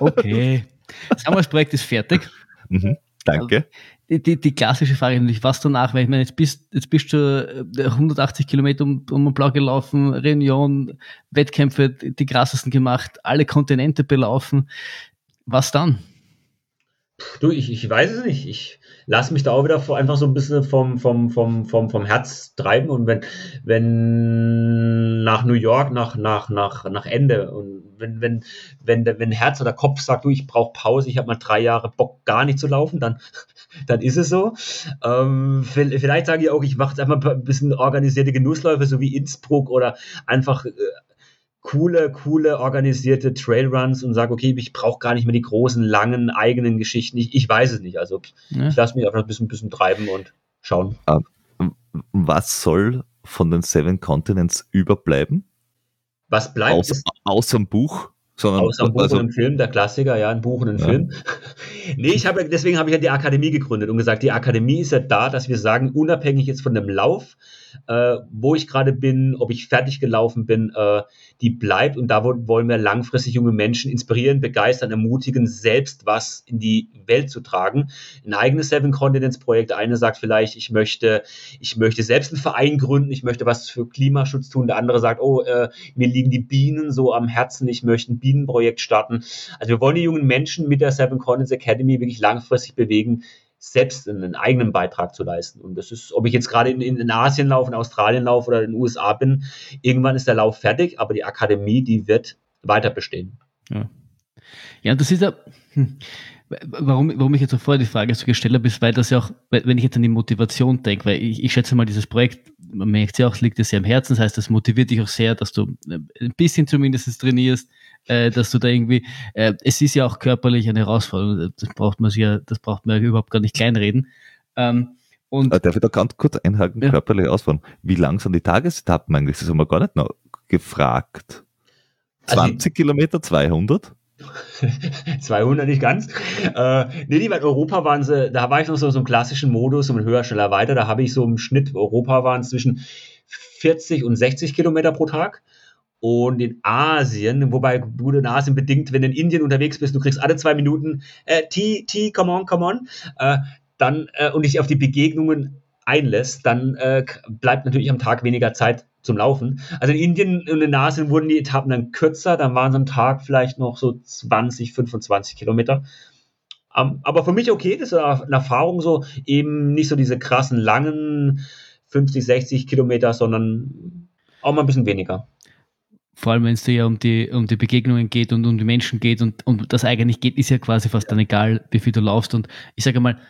Okay. Sagen wir, das Projekt ist fertig. Mhm, danke. Die, die, die, klassische Frage natürlich, was danach, weil ich meine, jetzt bist, jetzt bist du 180 äh, Kilometer um, um Blau gelaufen, Reunion, Wettkämpfe, die krassesten gemacht, alle Kontinente belaufen. Was dann? Du, ich, ich weiß es nicht. Ich lasse mich da auch wieder einfach so ein bisschen vom, vom, vom, vom, vom Herz treiben und wenn, wenn nach New York, nach, nach, nach, nach Ende und wenn, wenn, wenn, wenn Herz oder Kopf sagt, du, ich brauche Pause, ich habe mal drei Jahre Bock, gar nicht zu laufen, dann, dann ist es so. Ähm, vielleicht sage ich auch, ich mache einfach ein bisschen organisierte Genussläufe, so wie Innsbruck oder einfach äh, coole, coole organisierte Trailruns und sage, okay, ich brauche gar nicht mehr die großen, langen, eigenen Geschichten. Ich, ich weiß es nicht. Also ja. ich lasse mich einfach ein bisschen, ein bisschen treiben und schauen. Ähm, was soll von den Seven Continents überbleiben? Was bleibt? Außer, außer dem Buch? Sondern, Außer einem Buch also, und einem Film, der Klassiker, ja, ein Buch und ein ja. Film. nee, ich habe, deswegen habe ich ja die Akademie gegründet und gesagt, die Akademie ist ja da, dass wir sagen, unabhängig jetzt von dem Lauf, äh, wo ich gerade bin, ob ich fertig gelaufen bin, äh, die bleibt und da wollen wir langfristig junge Menschen inspirieren, begeistern, ermutigen, selbst was in die Welt zu tragen. Ein eigenes Seven Continents Projekt. Eine sagt vielleicht, ich möchte, ich möchte selbst einen Verein gründen, ich möchte was für Klimaschutz tun. Der andere sagt, oh, äh, mir liegen die Bienen so am Herzen, ich möchte ein Bienenprojekt starten. Also wir wollen die jungen Menschen mit der Seven Continents Academy wirklich langfristig bewegen, selbst einen eigenen Beitrag zu leisten. Und das ist, ob ich jetzt gerade in, in Asien laufe, in Australien laufe oder in den USA bin, irgendwann ist der Lauf fertig, aber die Akademie, die wird weiter bestehen. Ja, ja das ist ja, hm, warum, warum ich jetzt so vorher die Frage so gestellt habe, ist, weil das ja auch, wenn ich jetzt an die Motivation denke, weil ich, ich schätze mal, dieses Projekt, man merkt ja auch, es liegt dir sehr am Herzen, das heißt, das motiviert dich auch sehr, dass du ein bisschen zumindest trainierst, äh, dass du da irgendwie, äh, es ist ja auch körperlich eine Herausforderung, das braucht man ja, das braucht man ja überhaupt gar nicht kleinreden. Ähm, und äh, Darf ich da ganz kurz einhaken, ja. körperliche Herausforderung? Wie lang sind die Tagesetappen eigentlich? Das haben wir gar nicht noch gefragt. 20 also, Kilometer, 200? 200 nicht ganz. Äh, nee, die bei Europa waren sie, da war ich noch so, so im klassischen Modus, um höher, schneller, weiter. Da habe ich so im Schnitt, Europa waren zwischen 40 und 60 Kilometer pro Tag. Und in Asien, wobei du in Asien bedingt, wenn du in Indien unterwegs bist, du kriegst alle zwei Minuten äh, T, T, come on, come on, äh, dann äh, und dich auf die Begegnungen einlässt, dann äh, bleibt natürlich am Tag weniger Zeit zum Laufen. Also in Indien und in Asien wurden die Etappen dann kürzer, dann waren es am Tag vielleicht noch so 20, 25 Kilometer. Um, ähm, aber für mich okay, das ist eine Erfahrung so, eben nicht so diese krassen langen 50, 60 Kilometer, sondern auch mal ein bisschen weniger vor allem wenn es dir ja um die, um die Begegnungen geht und um die Menschen geht und um das eigentlich geht, ist ja quasi fast dann egal, wie viel du laufst. Und ich sage mal,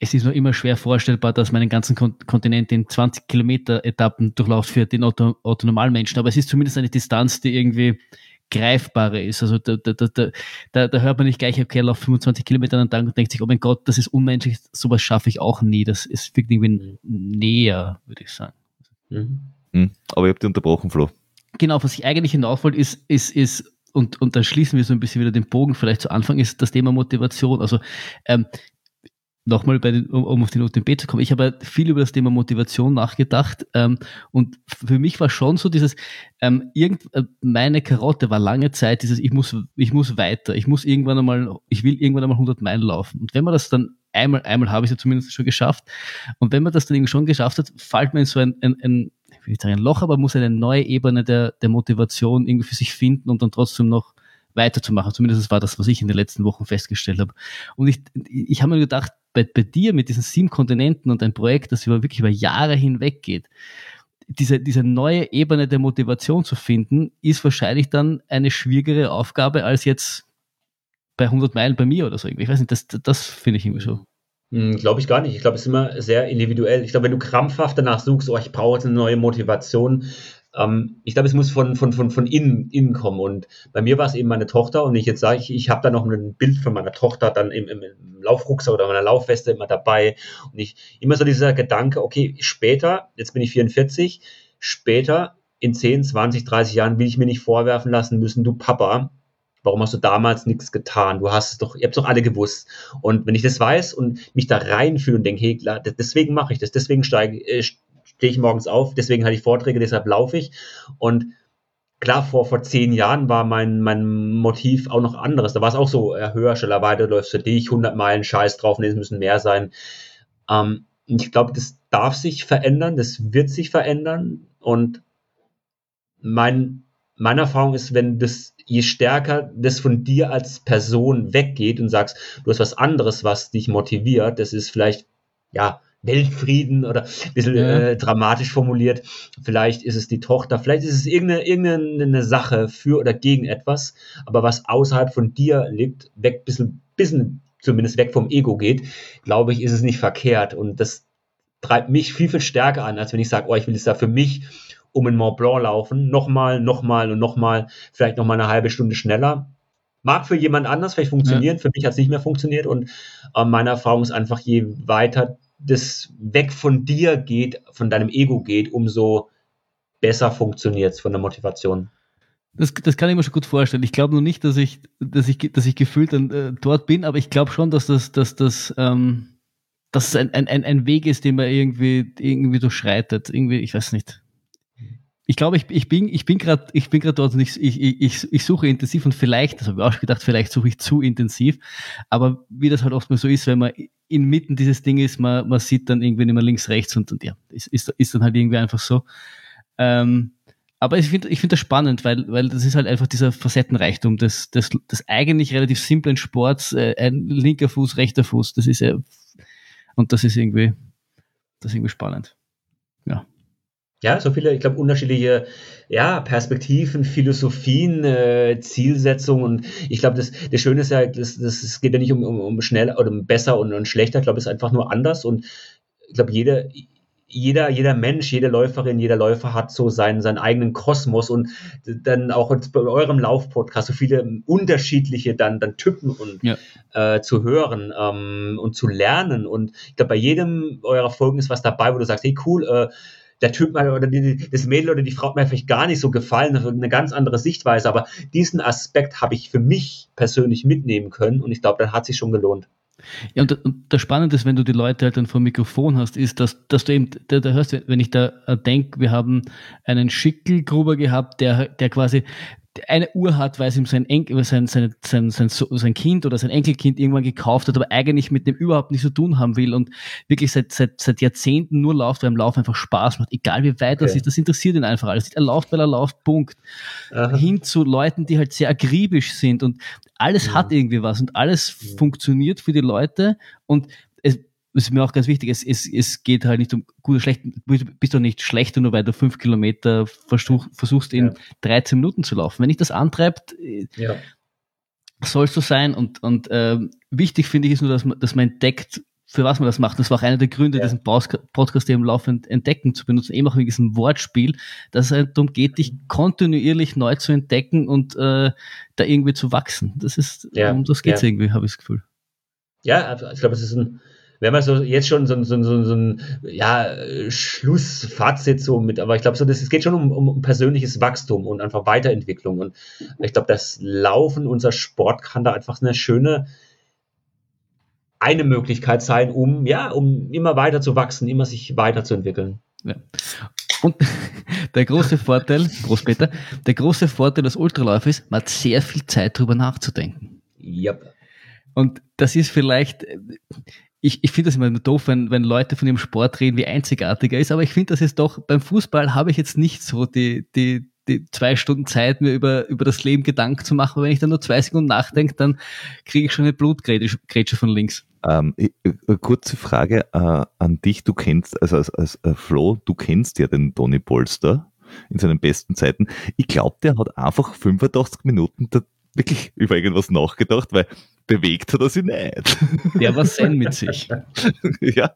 es ist mir immer schwer vorstellbar, dass man einen ganzen Kontinent in 20 Kilometer Etappen durchläuft für den Auto, Autonormalmenschen. Aber es ist zumindest eine Distanz, die irgendwie greifbarer ist. Also da, da, da, da, da hört man nicht gleich, okay, lauf 25 Kilometer an Tag und denkt sich, oh mein Gott, das ist unmenschlich, sowas schaffe ich auch nie. Das ist wirklich irgendwie näher, würde ich sagen. Mhm. Hm, aber ich habe dich unterbrochen, Flo. Genau, was ich eigentlich hinauf wollte, ist, ist, ist und, und dann schließen wir so ein bisschen wieder den Bogen vielleicht zu Anfang, ist das Thema Motivation. Also ähm, nochmal bei den, um, um auf den UTMB zu kommen, ich habe viel über das Thema Motivation nachgedacht ähm, und für mich war schon so dieses, ähm, irgend, äh, meine Karotte war lange Zeit dieses, ich muss, ich muss weiter, ich muss irgendwann einmal, ich will irgendwann einmal 100 Meilen laufen. Und wenn man das dann einmal, einmal habe ich es ja zumindest schon geschafft. Und wenn man das dann irgendwie schon geschafft hat, fällt man in so ein, ein, ein will nicht ein Loch, aber muss eine neue Ebene der, der Motivation irgendwie für sich finden und dann trotzdem noch weiterzumachen. Zumindest war das, was ich in den letzten Wochen festgestellt habe. Und ich, ich habe mir gedacht, bei, bei dir mit diesen sieben Kontinenten und ein Projekt, das über wirklich über Jahre hinweg geht, diese, diese neue Ebene der Motivation zu finden, ist wahrscheinlich dann eine schwierigere Aufgabe als jetzt bei 100 Meilen bei mir oder so. Ich weiß nicht, das, das finde ich irgendwie so. Hm, glaube ich gar nicht. Ich glaube, es ist immer sehr individuell. Ich glaube, wenn du krampfhaft danach suchst, oh, ich brauche jetzt eine neue Motivation, ähm, ich glaube, es muss von, von, von, von innen, innen kommen. Und bei mir war es eben meine Tochter. Und ich jetzt sage, ich, ich habe da noch ein Bild von meiner Tochter dann im, im, im Laufrucksack oder meiner Laufweste immer dabei. Und ich immer so dieser Gedanke, okay, später, jetzt bin ich 44, später in 10, 20, 30 Jahren will ich mir nicht vorwerfen lassen müssen, du Papa, warum hast du damals nichts getan? Du hast es doch, ihr habt es doch alle gewusst. Und wenn ich das weiß und mich da reinfühle und denke, hey, klar, deswegen mache ich das, deswegen steige, äh, stehe ich morgens auf, deswegen hatte ich Vorträge, deshalb laufe ich. Und klar, vor, vor zehn Jahren war mein, mein Motiv auch noch anderes. Da war es auch so, ja, höher, schneller, weiter, läufst für dich, 100 Meilen, scheiß drauf, nee, es müssen mehr sein. Ähm, ich glaube, das darf sich verändern, das wird sich verändern. Und mein, meine Erfahrung ist, wenn das, je stärker das von dir als Person weggeht und sagst, du hast was anderes, was dich motiviert, das ist vielleicht, ja, Weltfrieden oder ein bisschen ja. äh, dramatisch formuliert. Vielleicht ist es die Tochter, vielleicht ist es irgendeine, irgendeine Sache für oder gegen etwas, aber was außerhalb von dir liegt, weg, bisschen, bisschen zumindest weg vom Ego geht, glaube ich, ist es nicht verkehrt. Und das treibt mich viel, viel stärker an, als wenn ich sage, oh, ich will jetzt da für mich um in Mont Blanc laufen, nochmal, nochmal und nochmal, vielleicht nochmal eine halbe Stunde schneller. Mag für jemand anders vielleicht funktionieren, ja. für mich hat es nicht mehr funktioniert und äh, meine Erfahrung ist einfach, je weiter das weg von dir geht, von deinem Ego geht, umso besser funktioniert es von der Motivation. Das, das kann ich mir schon gut vorstellen. Ich glaube nur nicht, dass ich, dass ich, dass ich gefühlt dann, äh, dort bin, aber ich glaube schon, dass das, dass das, ähm, dass es ein, ein, ein Weg ist, den man irgendwie, irgendwie durchschreitet. Irgendwie, ich weiß nicht ich glaube, ich, ich bin, ich bin gerade, ich bin gerade dort und ich, ich, ich, ich suche intensiv und vielleicht, das habe ich auch schon gedacht, vielleicht suche ich zu intensiv. Aber wie das halt oft mal so ist, wenn man inmitten dieses Ding ist, man, man sieht dann irgendwie nicht mehr links, rechts und, und ja, ist, ist, ist dann halt irgendwie einfach so. Ähm, aber ich finde ich finde das spannend, weil, weil das ist halt einfach dieser Facettenreichtum des, des, des eigentlich relativ simplen Sports, äh, ein linker Fuß, rechter Fuß, das ist ja, und das ist irgendwie, das ist irgendwie spannend. Ja so viele, ich glaube, unterschiedliche ja, Perspektiven, Philosophien, äh, Zielsetzungen. Und ich glaube, das, das Schöne ist ja, das, das, es geht ja nicht um, um, um schneller oder um besser und, und schlechter. Ich glaube, es ist einfach nur anders. Und ich glaube, jede, jeder, jeder Mensch, jede Läuferin, jeder Läufer hat so seinen, seinen eigenen Kosmos und dann auch bei eurem Laufpodcast so viele unterschiedliche dann, dann Typen und ja. äh, zu hören ähm, und zu lernen. Und ich glaube, bei jedem eurer Folgen ist was dabei, wo du sagst, hey cool, äh, der Typ oder die, das Mädel oder die Frau hat mir vielleicht gar nicht so gefallen, eine ganz andere Sichtweise, aber diesen Aspekt habe ich für mich persönlich mitnehmen können und ich glaube, dann hat sich schon gelohnt. Ja, und, und das Spannende ist, wenn du die Leute halt dann vor dem Mikrofon hast, ist, dass, dass du eben, da, da hörst, wenn ich da äh, denke, wir haben einen Schickelgruber gehabt, der, der quasi eine Uhr hat, weil es ihm sein, Enkel, sein, sein, sein, sein, sein Kind oder sein Enkelkind irgendwann gekauft hat, aber eigentlich mit dem überhaupt nichts zu tun haben will und wirklich seit, seit, seit Jahrzehnten nur läuft, weil im Lauf einfach Spaß macht. Egal wie weit okay. das ist, das interessiert ihn einfach alles. Er läuft, weil er läuft, Punkt. Aha. Hin zu Leuten, die halt sehr akribisch sind und alles ja. hat irgendwie was und alles ja. funktioniert für die Leute und das ist mir auch ganz wichtig, es, es, es geht halt nicht um gut oder schlecht, du bist doch nicht schlechter, nur weil du fünf Kilometer versuch, versuchst in ja. 13 Minuten zu laufen. Wenn dich das antreibt, äh, ja. soll es so sein. Und, und äh, wichtig finde ich ist nur, dass man, dass man entdeckt, für was man das macht. Das war auch einer der Gründe, ja. diesen Podcast im Laufe entdecken zu benutzen, eben auch wegen diesem Wortspiel, dass es halt darum geht, dich kontinuierlich neu zu entdecken und äh, da irgendwie zu wachsen. Das ist, ja. um das geht es irgendwie, habe ich das Gefühl. Ja, also ich glaube, es ist ein wenn man so jetzt schon so, so, so, so ein ja, Schlussfazit so mit, aber ich glaube, so, das, es geht schon um, um persönliches Wachstum und einfach Weiterentwicklung. Und ich glaube, das Laufen, unser Sport kann da einfach eine schöne eine Möglichkeit sein, um, ja, um immer weiter zu wachsen, immer sich weiterzuentwickeln. Ja. Und der große Vorteil, Großpeter, der große Vorteil des Ultralauf ist, man hat sehr viel Zeit drüber nachzudenken. Yep. Und das ist vielleicht, ich, ich finde das immer doof, wenn, wenn Leute von ihrem Sport reden, wie einzigartig er ist, aber ich finde, das ist doch, beim Fußball habe ich jetzt nicht so die, die, die zwei Stunden Zeit, mir über, über das Leben Gedanken zu machen. Wenn ich dann nur zwei Sekunden nachdenke, dann kriege ich schon eine Blutgrätsche von links. Ähm, kurze Frage äh, an dich. Du kennst, also als, als äh, Flo, du kennst ja den Toni Polster in seinen besten Zeiten. Ich glaube, der hat einfach 85 Minuten da wirklich über irgendwas nachgedacht, weil bewegt hat er sich nicht. Der war Zen mit sich. ja.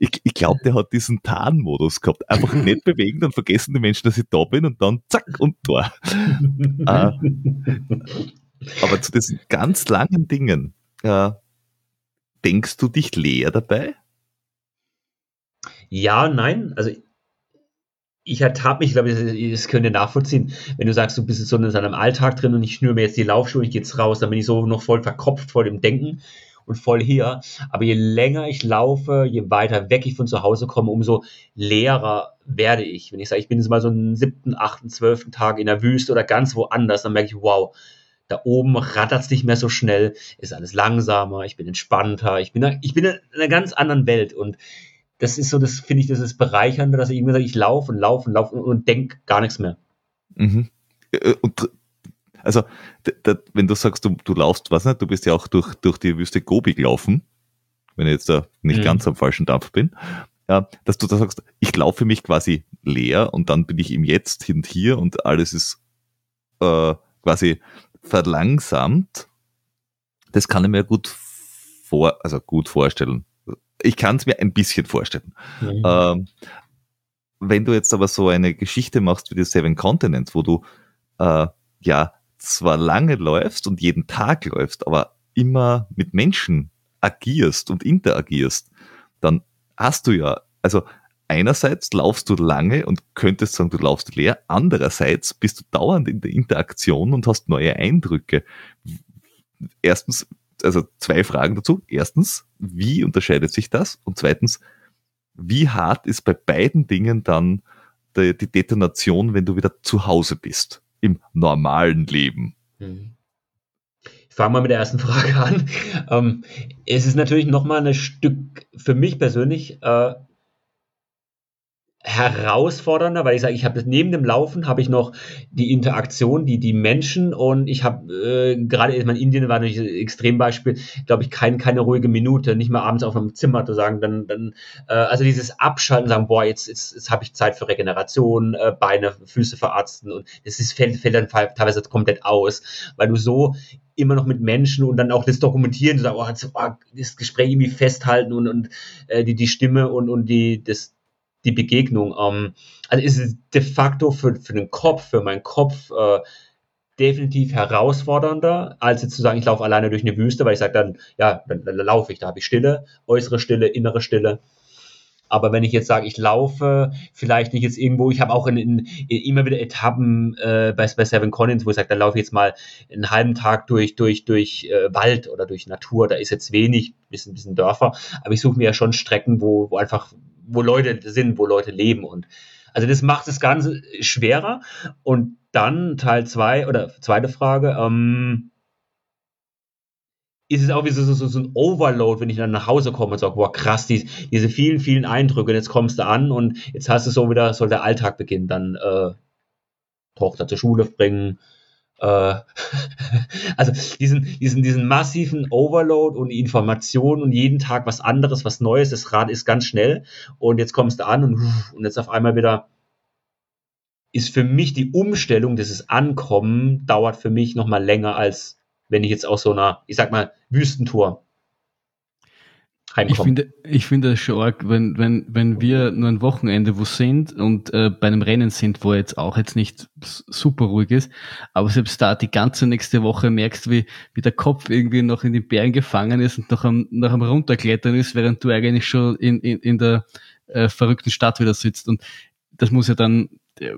Ich, ich glaube, der hat diesen Tarnmodus gehabt. Einfach nicht bewegen, dann vergessen die Menschen, dass ich da bin und dann zack und da. äh, aber zu diesen ganz langen Dingen, äh, denkst du dich leer dabei? Ja, nein. Also ich ertappe mich, glaube ich, das könnt ihr nachvollziehen. Wenn du sagst, du bist jetzt so in seinem Alltag drin und ich schnüre mir jetzt die Laufschuhe, ich gehe jetzt raus, dann bin ich so noch voll verkopft, voll im Denken und voll hier. Aber je länger ich laufe, je weiter weg ich von zu Hause komme, umso leerer werde ich. Wenn ich sage, ich bin jetzt mal so einen siebten, achten, zwölften Tag in der Wüste oder ganz woanders, dann merke ich, wow, da oben rattert es nicht mehr so schnell, ist alles langsamer, ich bin entspannter, ich bin, ich bin in einer ganz anderen Welt und das ist so, das finde ich, das ist bereichernd, dass ich immer sage, ich laufe und laufe und laufe und, und denke gar nichts mehr. Mhm. Äh, und also, wenn du sagst, du, du laufst, was nicht, du bist ja auch durch, durch die Wüste Gobi gelaufen, wenn ich jetzt da nicht mhm. ganz am falschen Dampf bin, ja, dass du da sagst, ich laufe mich quasi leer und dann bin ich im Jetzt und hier und alles ist äh, quasi verlangsamt. Das kann ich mir gut vor, also gut vorstellen ich kann es mir ein bisschen vorstellen. Mhm. Ähm, wenn du jetzt aber so eine Geschichte machst wie die Seven Continents, wo du äh, ja zwar lange läufst und jeden Tag läufst, aber immer mit Menschen agierst und interagierst, dann hast du ja, also einerseits laufst du lange und könntest sagen, du laufst leer, andererseits bist du dauernd in der Interaktion und hast neue Eindrücke. Erstens, also zwei Fragen dazu. Erstens, wie unterscheidet sich das? Und zweitens, wie hart ist bei beiden Dingen dann die, die Detonation, wenn du wieder zu Hause bist, im normalen Leben? Hm. Ich fange mal mit der ersten Frage an. Ähm, es ist natürlich nochmal ein Stück für mich persönlich äh, herausfordernder, weil ich sage, ich habe neben dem Laufen habe ich noch die Interaktion, die die Menschen und ich habe äh, gerade in Indien war natürlich ein Extrembeispiel, glaube ich, kein, keine ruhige Minute, nicht mal abends auf einem Zimmer zu sagen, dann, dann äh, also dieses Abschalten, sagen, boah, jetzt, jetzt, jetzt habe ich Zeit für Regeneration, äh, Beine, Füße verarzten und das ist, fällt, fällt dann teilweise komplett aus, weil du so immer noch mit Menschen und dann auch das Dokumentieren, sagen, oh, oh, das Gespräch irgendwie festhalten und, und äh, die, die Stimme und, und die, das, die Begegnung. Ähm, also ist es de facto für, für den Kopf, für meinen Kopf äh, definitiv herausfordernder, als jetzt zu sagen, ich laufe alleine durch eine Wüste, weil ich sage dann, ja, dann, dann laufe ich, da habe ich Stille, äußere Stille, innere Stille. Aber wenn ich jetzt sage, ich laufe, vielleicht nicht jetzt irgendwo, ich habe auch in, in, in, immer wieder Etappen äh, bei, bei Seven Collins, wo ich sage, dann laufe ich jetzt mal einen halben Tag durch, durch, durch äh, Wald oder durch Natur, da ist jetzt wenig, bisschen, bisschen Dörfer, aber ich suche mir ja schon Strecken, wo, wo einfach wo Leute sind, wo Leute leben. Und also das macht das Ganze schwerer. Und dann Teil zwei oder zweite Frage, ähm, ist es auch wie so, so, so ein Overload, wenn ich dann nach Hause komme und sage, boah, krass, die, diese vielen, vielen Eindrücke, und jetzt kommst du an und jetzt hast du so wieder, soll der Alltag beginnen, dann äh, Tochter zur Schule bringen, also diesen, diesen, diesen massiven Overload und Informationen und jeden Tag was anderes, was Neues, das Rad ist ganz schnell. Und jetzt kommst du an und, und jetzt auf einmal wieder ist für mich die Umstellung, dieses Ankommen, dauert für mich nochmal länger als wenn ich jetzt aus so einer, ich sag mal, Wüstentour heimkommen. Ich finde, ich finde das schon arg, wenn, wenn, wenn wir nur ein Wochenende wo sind und äh, bei einem Rennen sind, wo jetzt auch jetzt nicht super ruhig ist, aber selbst da die ganze nächste Woche merkst, wie, wie der Kopf irgendwie noch in den Bergen gefangen ist und noch am, noch am runterklettern ist, während du eigentlich schon in, in, in der äh, verrückten Stadt wieder sitzt. Und das muss ja dann äh,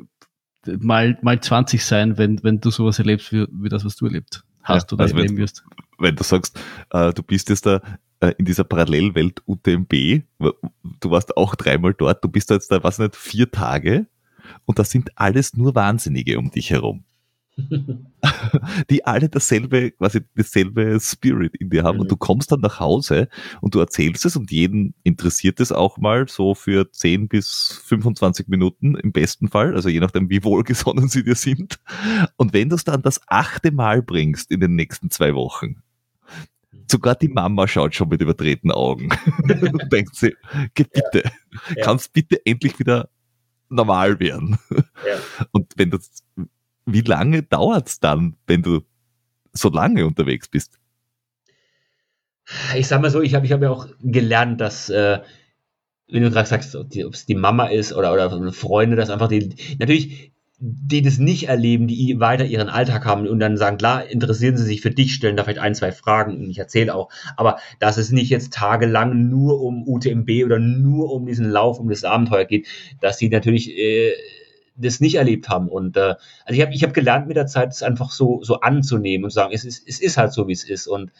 mal, mal 20 sein, wenn, wenn du sowas erlebst wie, wie das, was du erlebt hast ja, oder also erleben wirst. Wenn du sagst, äh, du bist jetzt da in dieser Parallelwelt UTMB, du warst auch dreimal dort, du bist da jetzt da, was nicht, vier Tage und das sind alles nur Wahnsinnige um dich herum. die alle dasselbe, quasi dasselbe Spirit in dir haben mhm. und du kommst dann nach Hause und du erzählst es und jeden interessiert es auch mal so für 10 bis 25 Minuten im besten Fall, also je nachdem wie wohlgesonnen sie dir sind. Und wenn du es dann das achte Mal bringst in den nächsten zwei Wochen, sogar die Mama schaut schon mit überdrehten Augen und denkt sie, bitte, ja. kannst bitte endlich wieder normal werden. Ja. Und wenn das wie lange dauert es dann, wenn du so lange unterwegs bist? Ich sag mal so, ich habe ich hab ja auch gelernt, dass, äh, wenn du gerade sagst, ob es die Mama ist oder, oder Freunde, dass einfach die, natürlich, die das nicht erleben, die weiter ihren Alltag haben und dann sagen, klar, interessieren sie sich für dich, stellen da vielleicht ein, zwei Fragen und ich erzähle auch, aber dass es nicht jetzt tagelang nur um UTMB oder nur um diesen Lauf, um das Abenteuer geht, dass sie natürlich äh, das nicht erlebt haben. Und äh, also ich habe ich hab gelernt mit der Zeit, es einfach so, so anzunehmen und sagen, es ist, es ist halt so, wie es ist. Und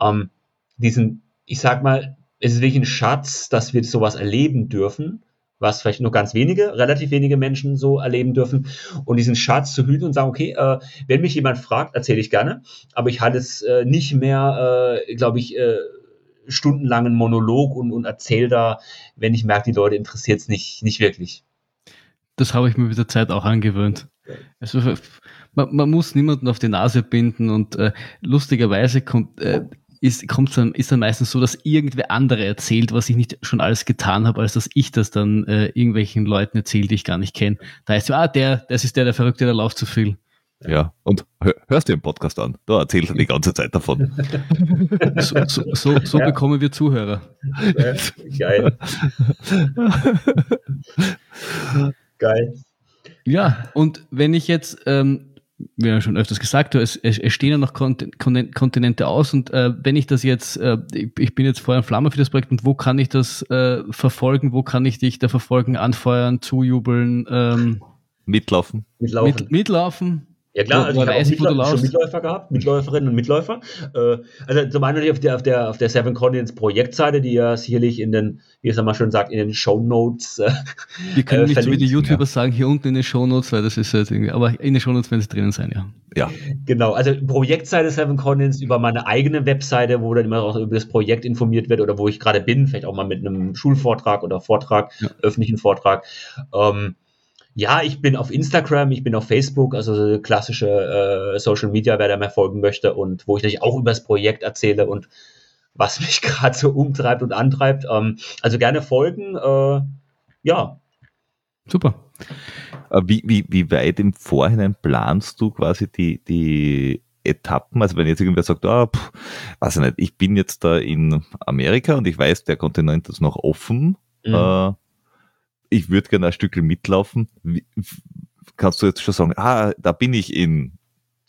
ähm, diesen, ich sag mal, es ist wirklich ein Schatz, dass wir sowas erleben dürfen, was vielleicht nur ganz wenige, relativ wenige Menschen so erleben dürfen. Und diesen Schatz zu hüten und sagen, okay, äh, wenn mich jemand fragt, erzähle ich gerne, aber ich halte es äh, nicht mehr, äh, glaube ich, äh, stundenlangen Monolog und, und erzähle da, wenn ich merke, die Leute interessiert es nicht, nicht wirklich das habe ich mir mit der Zeit auch angewöhnt. Also, man, man muss niemanden auf die Nase binden und äh, lustigerweise kommt, äh, ist, kommt's dann, ist dann meistens so, dass irgendwer andere erzählt, was ich nicht schon alles getan habe, als dass ich das dann äh, irgendwelchen Leuten erzähle, die ich gar nicht kenne. Da heißt so, ah, der, das ist der, der Verrückte, der lauft zu viel. Ja, und hörst du den Podcast an? Da erzählt er die ganze Zeit davon. so, so, so, so ja. bekommen wir Zuhörer. geil. Geil. Ja, und wenn ich jetzt, ähm, wir haben schon öfters gesagt, es, es, stehen ja noch Kontinente aus und äh, wenn ich das jetzt, äh, ich bin jetzt Feuer und Flamme für das Projekt und wo kann ich das äh, verfolgen, wo kann ich dich da verfolgen, anfeuern, zujubeln? Ähm, mitlaufen. Mitlaufen. Mit, mitlaufen. Ja klar, also ich habe Mitläu schon Mitläufer gehabt, Mitläuferinnen und Mitläufer. Äh, also zum einen auf der, auf der, auf der Seven Continents Projektseite, die ja sicherlich in den, wie es mal schon sagt, in den Show Notes. Äh, Wir können nicht so wie die YouTuber ja. sagen, hier unten in den Show Notes, weil das ist jetzt irgendwie, aber in den Show Notes werden sie drinnen sein, ja. Ja. Genau, also Projektseite Seven Continents über meine eigene Webseite, wo dann immer auch über das Projekt informiert wird oder wo ich gerade bin, vielleicht auch mal mit einem Schulvortrag oder Vortrag, ja. öffentlichen Vortrag. Ähm, ja, ich bin auf Instagram, ich bin auf Facebook, also klassische äh, Social Media, wer da mehr folgen möchte und wo ich natürlich auch über das Projekt erzähle und was mich gerade so umtreibt und antreibt. Ähm, also gerne folgen. Äh, ja. Super. Äh, wie, wie, wie weit im Vorhinein planst du quasi die, die Etappen? Also wenn jetzt irgendwer sagt, ah, pff, weiß ich nicht, ich bin jetzt da in Amerika und ich weiß, der Kontinent ist noch offen. Mhm. Äh, ich würde gerne ein Stückchen mitlaufen. Wie, kannst du jetzt schon sagen, ah, da bin ich in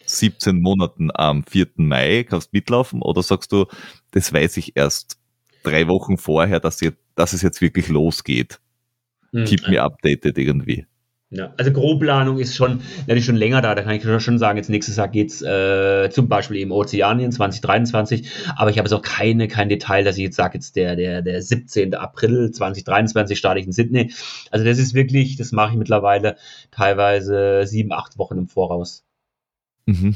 17 Monaten am 4. Mai, kannst mitlaufen? Oder sagst du, das weiß ich erst drei Wochen vorher, dass, jetzt, dass es jetzt wirklich losgeht? Hm. Keep me updated irgendwie. Ja, also Grobplanung ist schon natürlich schon länger da. Da kann ich schon sagen, jetzt nächstes Jahr geht's äh, zum Beispiel eben Ozeanien 2023. Aber ich habe jetzt auch keine kein Detail, dass ich jetzt sage, jetzt der der der 17. April 2023 starte ich in Sydney. Also das ist wirklich, das mache ich mittlerweile teilweise sieben acht Wochen im Voraus. Mhm.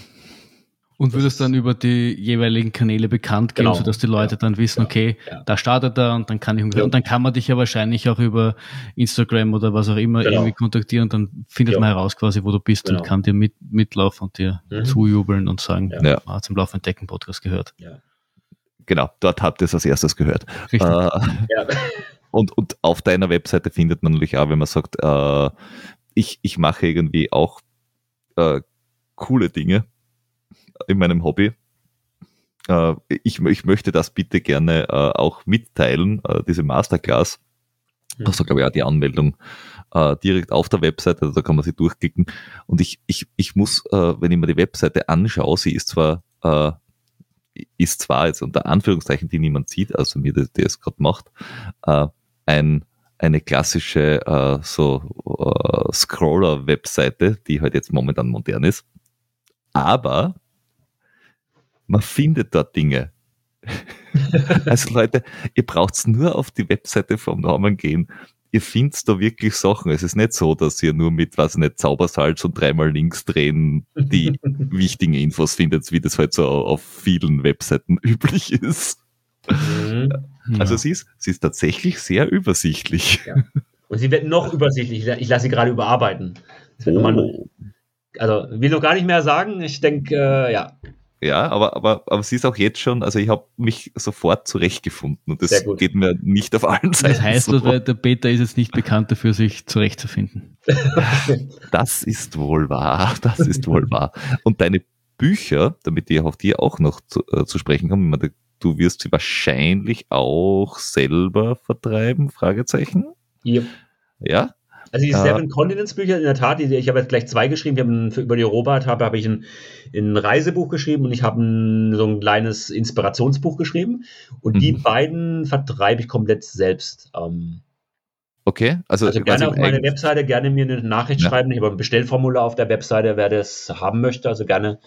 Und wird es dann über die jeweiligen Kanäle bekannt geben, genau. sodass die Leute ja. dann wissen, okay, ja. da startet er und dann kann ich ungefähr, ja. und dann kann man dich ja wahrscheinlich auch über Instagram oder was auch immer genau. irgendwie kontaktieren und dann findet man heraus quasi, wo du bist genau. und kann dir mit, mitlaufen und dir mhm. zujubeln und sagen, ja. man hat zum Laufen Decken Podcast gehört. Genau, dort habt ihr es als erstes gehört. Richtig. Äh, und, und auf deiner Webseite findet man natürlich auch, wenn man sagt, äh, ich, ich mache irgendwie auch äh, coole Dinge in meinem Hobby. Äh, ich, ich möchte das bitte gerne äh, auch mitteilen, äh, diese Masterclass. Mhm. Da glaube ich auch die Anmeldung direkt auf der Webseite, also da kann man sie durchklicken. Und ich, ich, ich muss, wenn ich mir die Webseite anschaue, sie ist zwar ist zwar jetzt unter Anführungszeichen, die niemand sieht, also mir, der, der es gerade macht, ein, eine klassische äh, so äh, Scroller-Webseite, die halt jetzt momentan modern ist. Aber man findet dort Dinge. also Leute, ihr braucht nur auf die Webseite vom Norman gehen. Ihr findet da wirklich Sachen. Es ist nicht so, dass ihr nur mit, was nicht, Zaubersalz und dreimal links drehen die wichtigen Infos findet, wie das halt so auf vielen Webseiten üblich ist. Mhm. Also ja. sie, ist, sie ist tatsächlich sehr übersichtlich. Ja. Und sie wird noch übersichtlich. Ich lasse sie gerade überarbeiten. Oh. also will noch gar nicht mehr sagen. Ich denke, äh, ja, ja, aber, aber, aber sie ist auch jetzt schon, also ich habe mich sofort zurechtgefunden und das geht mir nicht auf allen Seiten. Das heißt, so. der Peter ist jetzt nicht bekannt dafür, sich zurechtzufinden. das ist wohl wahr, das ist wohl wahr. Und deine Bücher, damit die auf dir auch noch zu, äh, zu sprechen kommen, du wirst sie wahrscheinlich auch selber vertreiben, Fragezeichen? Ja. Ja? Also die Seven Continents Bücher, in der Tat, die, ich habe jetzt gleich zwei geschrieben. Wir haben für, über die Robert habe, habe ich ein, ein Reisebuch geschrieben und ich habe ein, so ein kleines Inspirationsbuch geschrieben. Und mhm. die beiden vertreibe ich komplett selbst. Ähm, okay, also, also gerne auf meine Webseite, gerne mir eine Nachricht ja. schreiben. Ich habe ein Bestellformular auf der Webseite, wer das haben möchte. Also gerne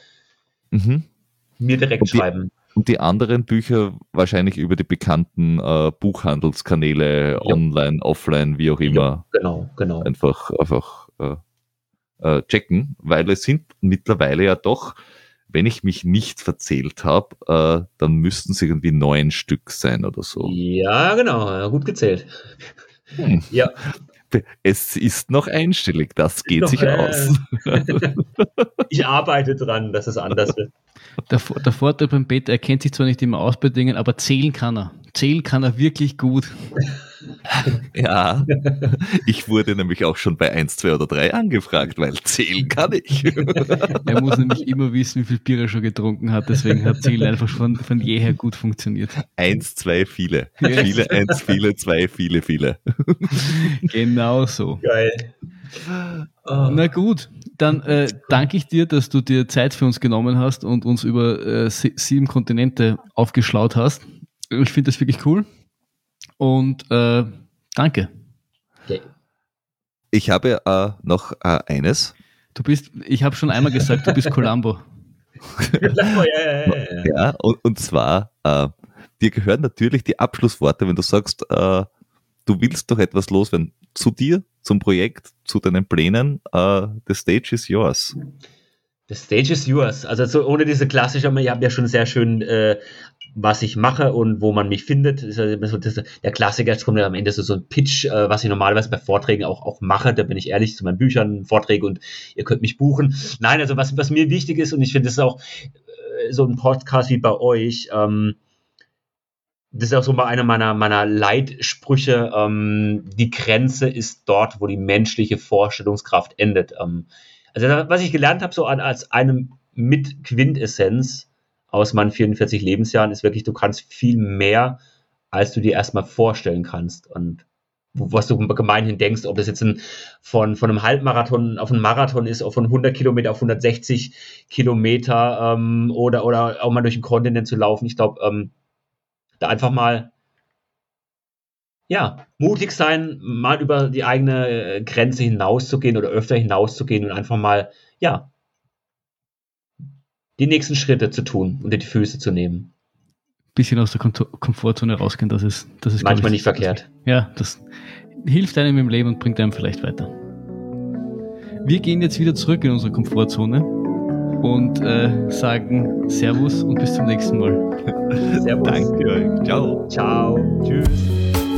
mhm. mir direkt schreiben. Und die anderen Bücher wahrscheinlich über die bekannten äh, Buchhandelskanäle, ja. online, offline, wie auch immer. Ja, genau, genau. Einfach, einfach äh, äh, checken, weil es sind mittlerweile ja doch, wenn ich mich nicht verzählt habe, äh, dann müssten es irgendwie neun Stück sein oder so. Ja, genau, gut gezählt. Hm. Ja. Es ist noch einstellig, das geht noch, sich äh, aus. ich arbeite dran, dass es anders wird. Der, der Vorteil beim Peter, er kennt sich zwar nicht immer aus bei Dingen, aber zählen kann er. Zählen kann er wirklich gut. Ja, ich wurde nämlich auch schon bei 1, 2 oder 3 angefragt, weil zählen kann ich. Er muss nämlich immer wissen, wie viel Bier er schon getrunken hat, deswegen hat Zählen einfach von, von jeher gut funktioniert. 1, 2, viele. Viele, 1, viele, 2, viele, viele. Genau so. Geil. Oh. Na gut, dann äh, danke ich dir, dass du dir Zeit für uns genommen hast und uns über äh, sieben Kontinente aufgeschlaut hast. Ich finde das wirklich cool. Und äh, danke. Okay. Ich habe äh, noch äh, eines. Du bist, ich habe schon einmal gesagt, du bist Columbo. ja, und, und zwar, äh, dir gehören natürlich die Abschlussworte, wenn du sagst, äh, du willst doch etwas loswerden zu dir, zum Projekt, zu deinen Plänen. The stage is yours. The stage is yours. Also so ohne diese klassische, ihr habt ja schon sehr schön, äh, was ich mache und wo man mich findet. Der Klassiker, jetzt kommt ja am Ende so, ein Pitch, äh, was ich normalerweise bei Vorträgen auch, auch mache. Da bin ich ehrlich zu meinen Büchern, Vorträge und ihr könnt mich buchen. Nein, also was, was mir wichtig ist und ich finde, das ist auch äh, so ein Podcast wie bei euch. Ähm, das ist auch so mal einer meiner, meiner Leitsprüche. Ähm, die Grenze ist dort, wo die menschliche Vorstellungskraft endet. Ähm, also, was ich gelernt habe, so als einem mit Quintessenz aus meinen 44 Lebensjahren, ist wirklich, du kannst viel mehr, als du dir erstmal vorstellen kannst. Und was du gemeinhin denkst, ob das jetzt ein, von, von einem Halbmarathon auf einen Marathon ist, auf von 100 Kilometer auf 160 Kilometer ähm, oder, oder auch mal durch den Kontinent zu laufen. Ich glaube, ähm, da einfach mal ja, mutig sein, mal über die eigene äh, Grenze hinauszugehen oder öfter hinauszugehen und einfach mal, ja, die nächsten Schritte zu tun, unter die Füße zu nehmen. Bisschen aus der Komfortzone rausgehen, das ist, das ist manchmal nicht verkehrt. Ja, das hilft einem im Leben und bringt einem vielleicht weiter. Wir gehen jetzt wieder zurück in unsere Komfortzone und äh, sagen Servus und bis zum nächsten Mal. Servus. Danke euch. Ciao. Ciao. Tschüss.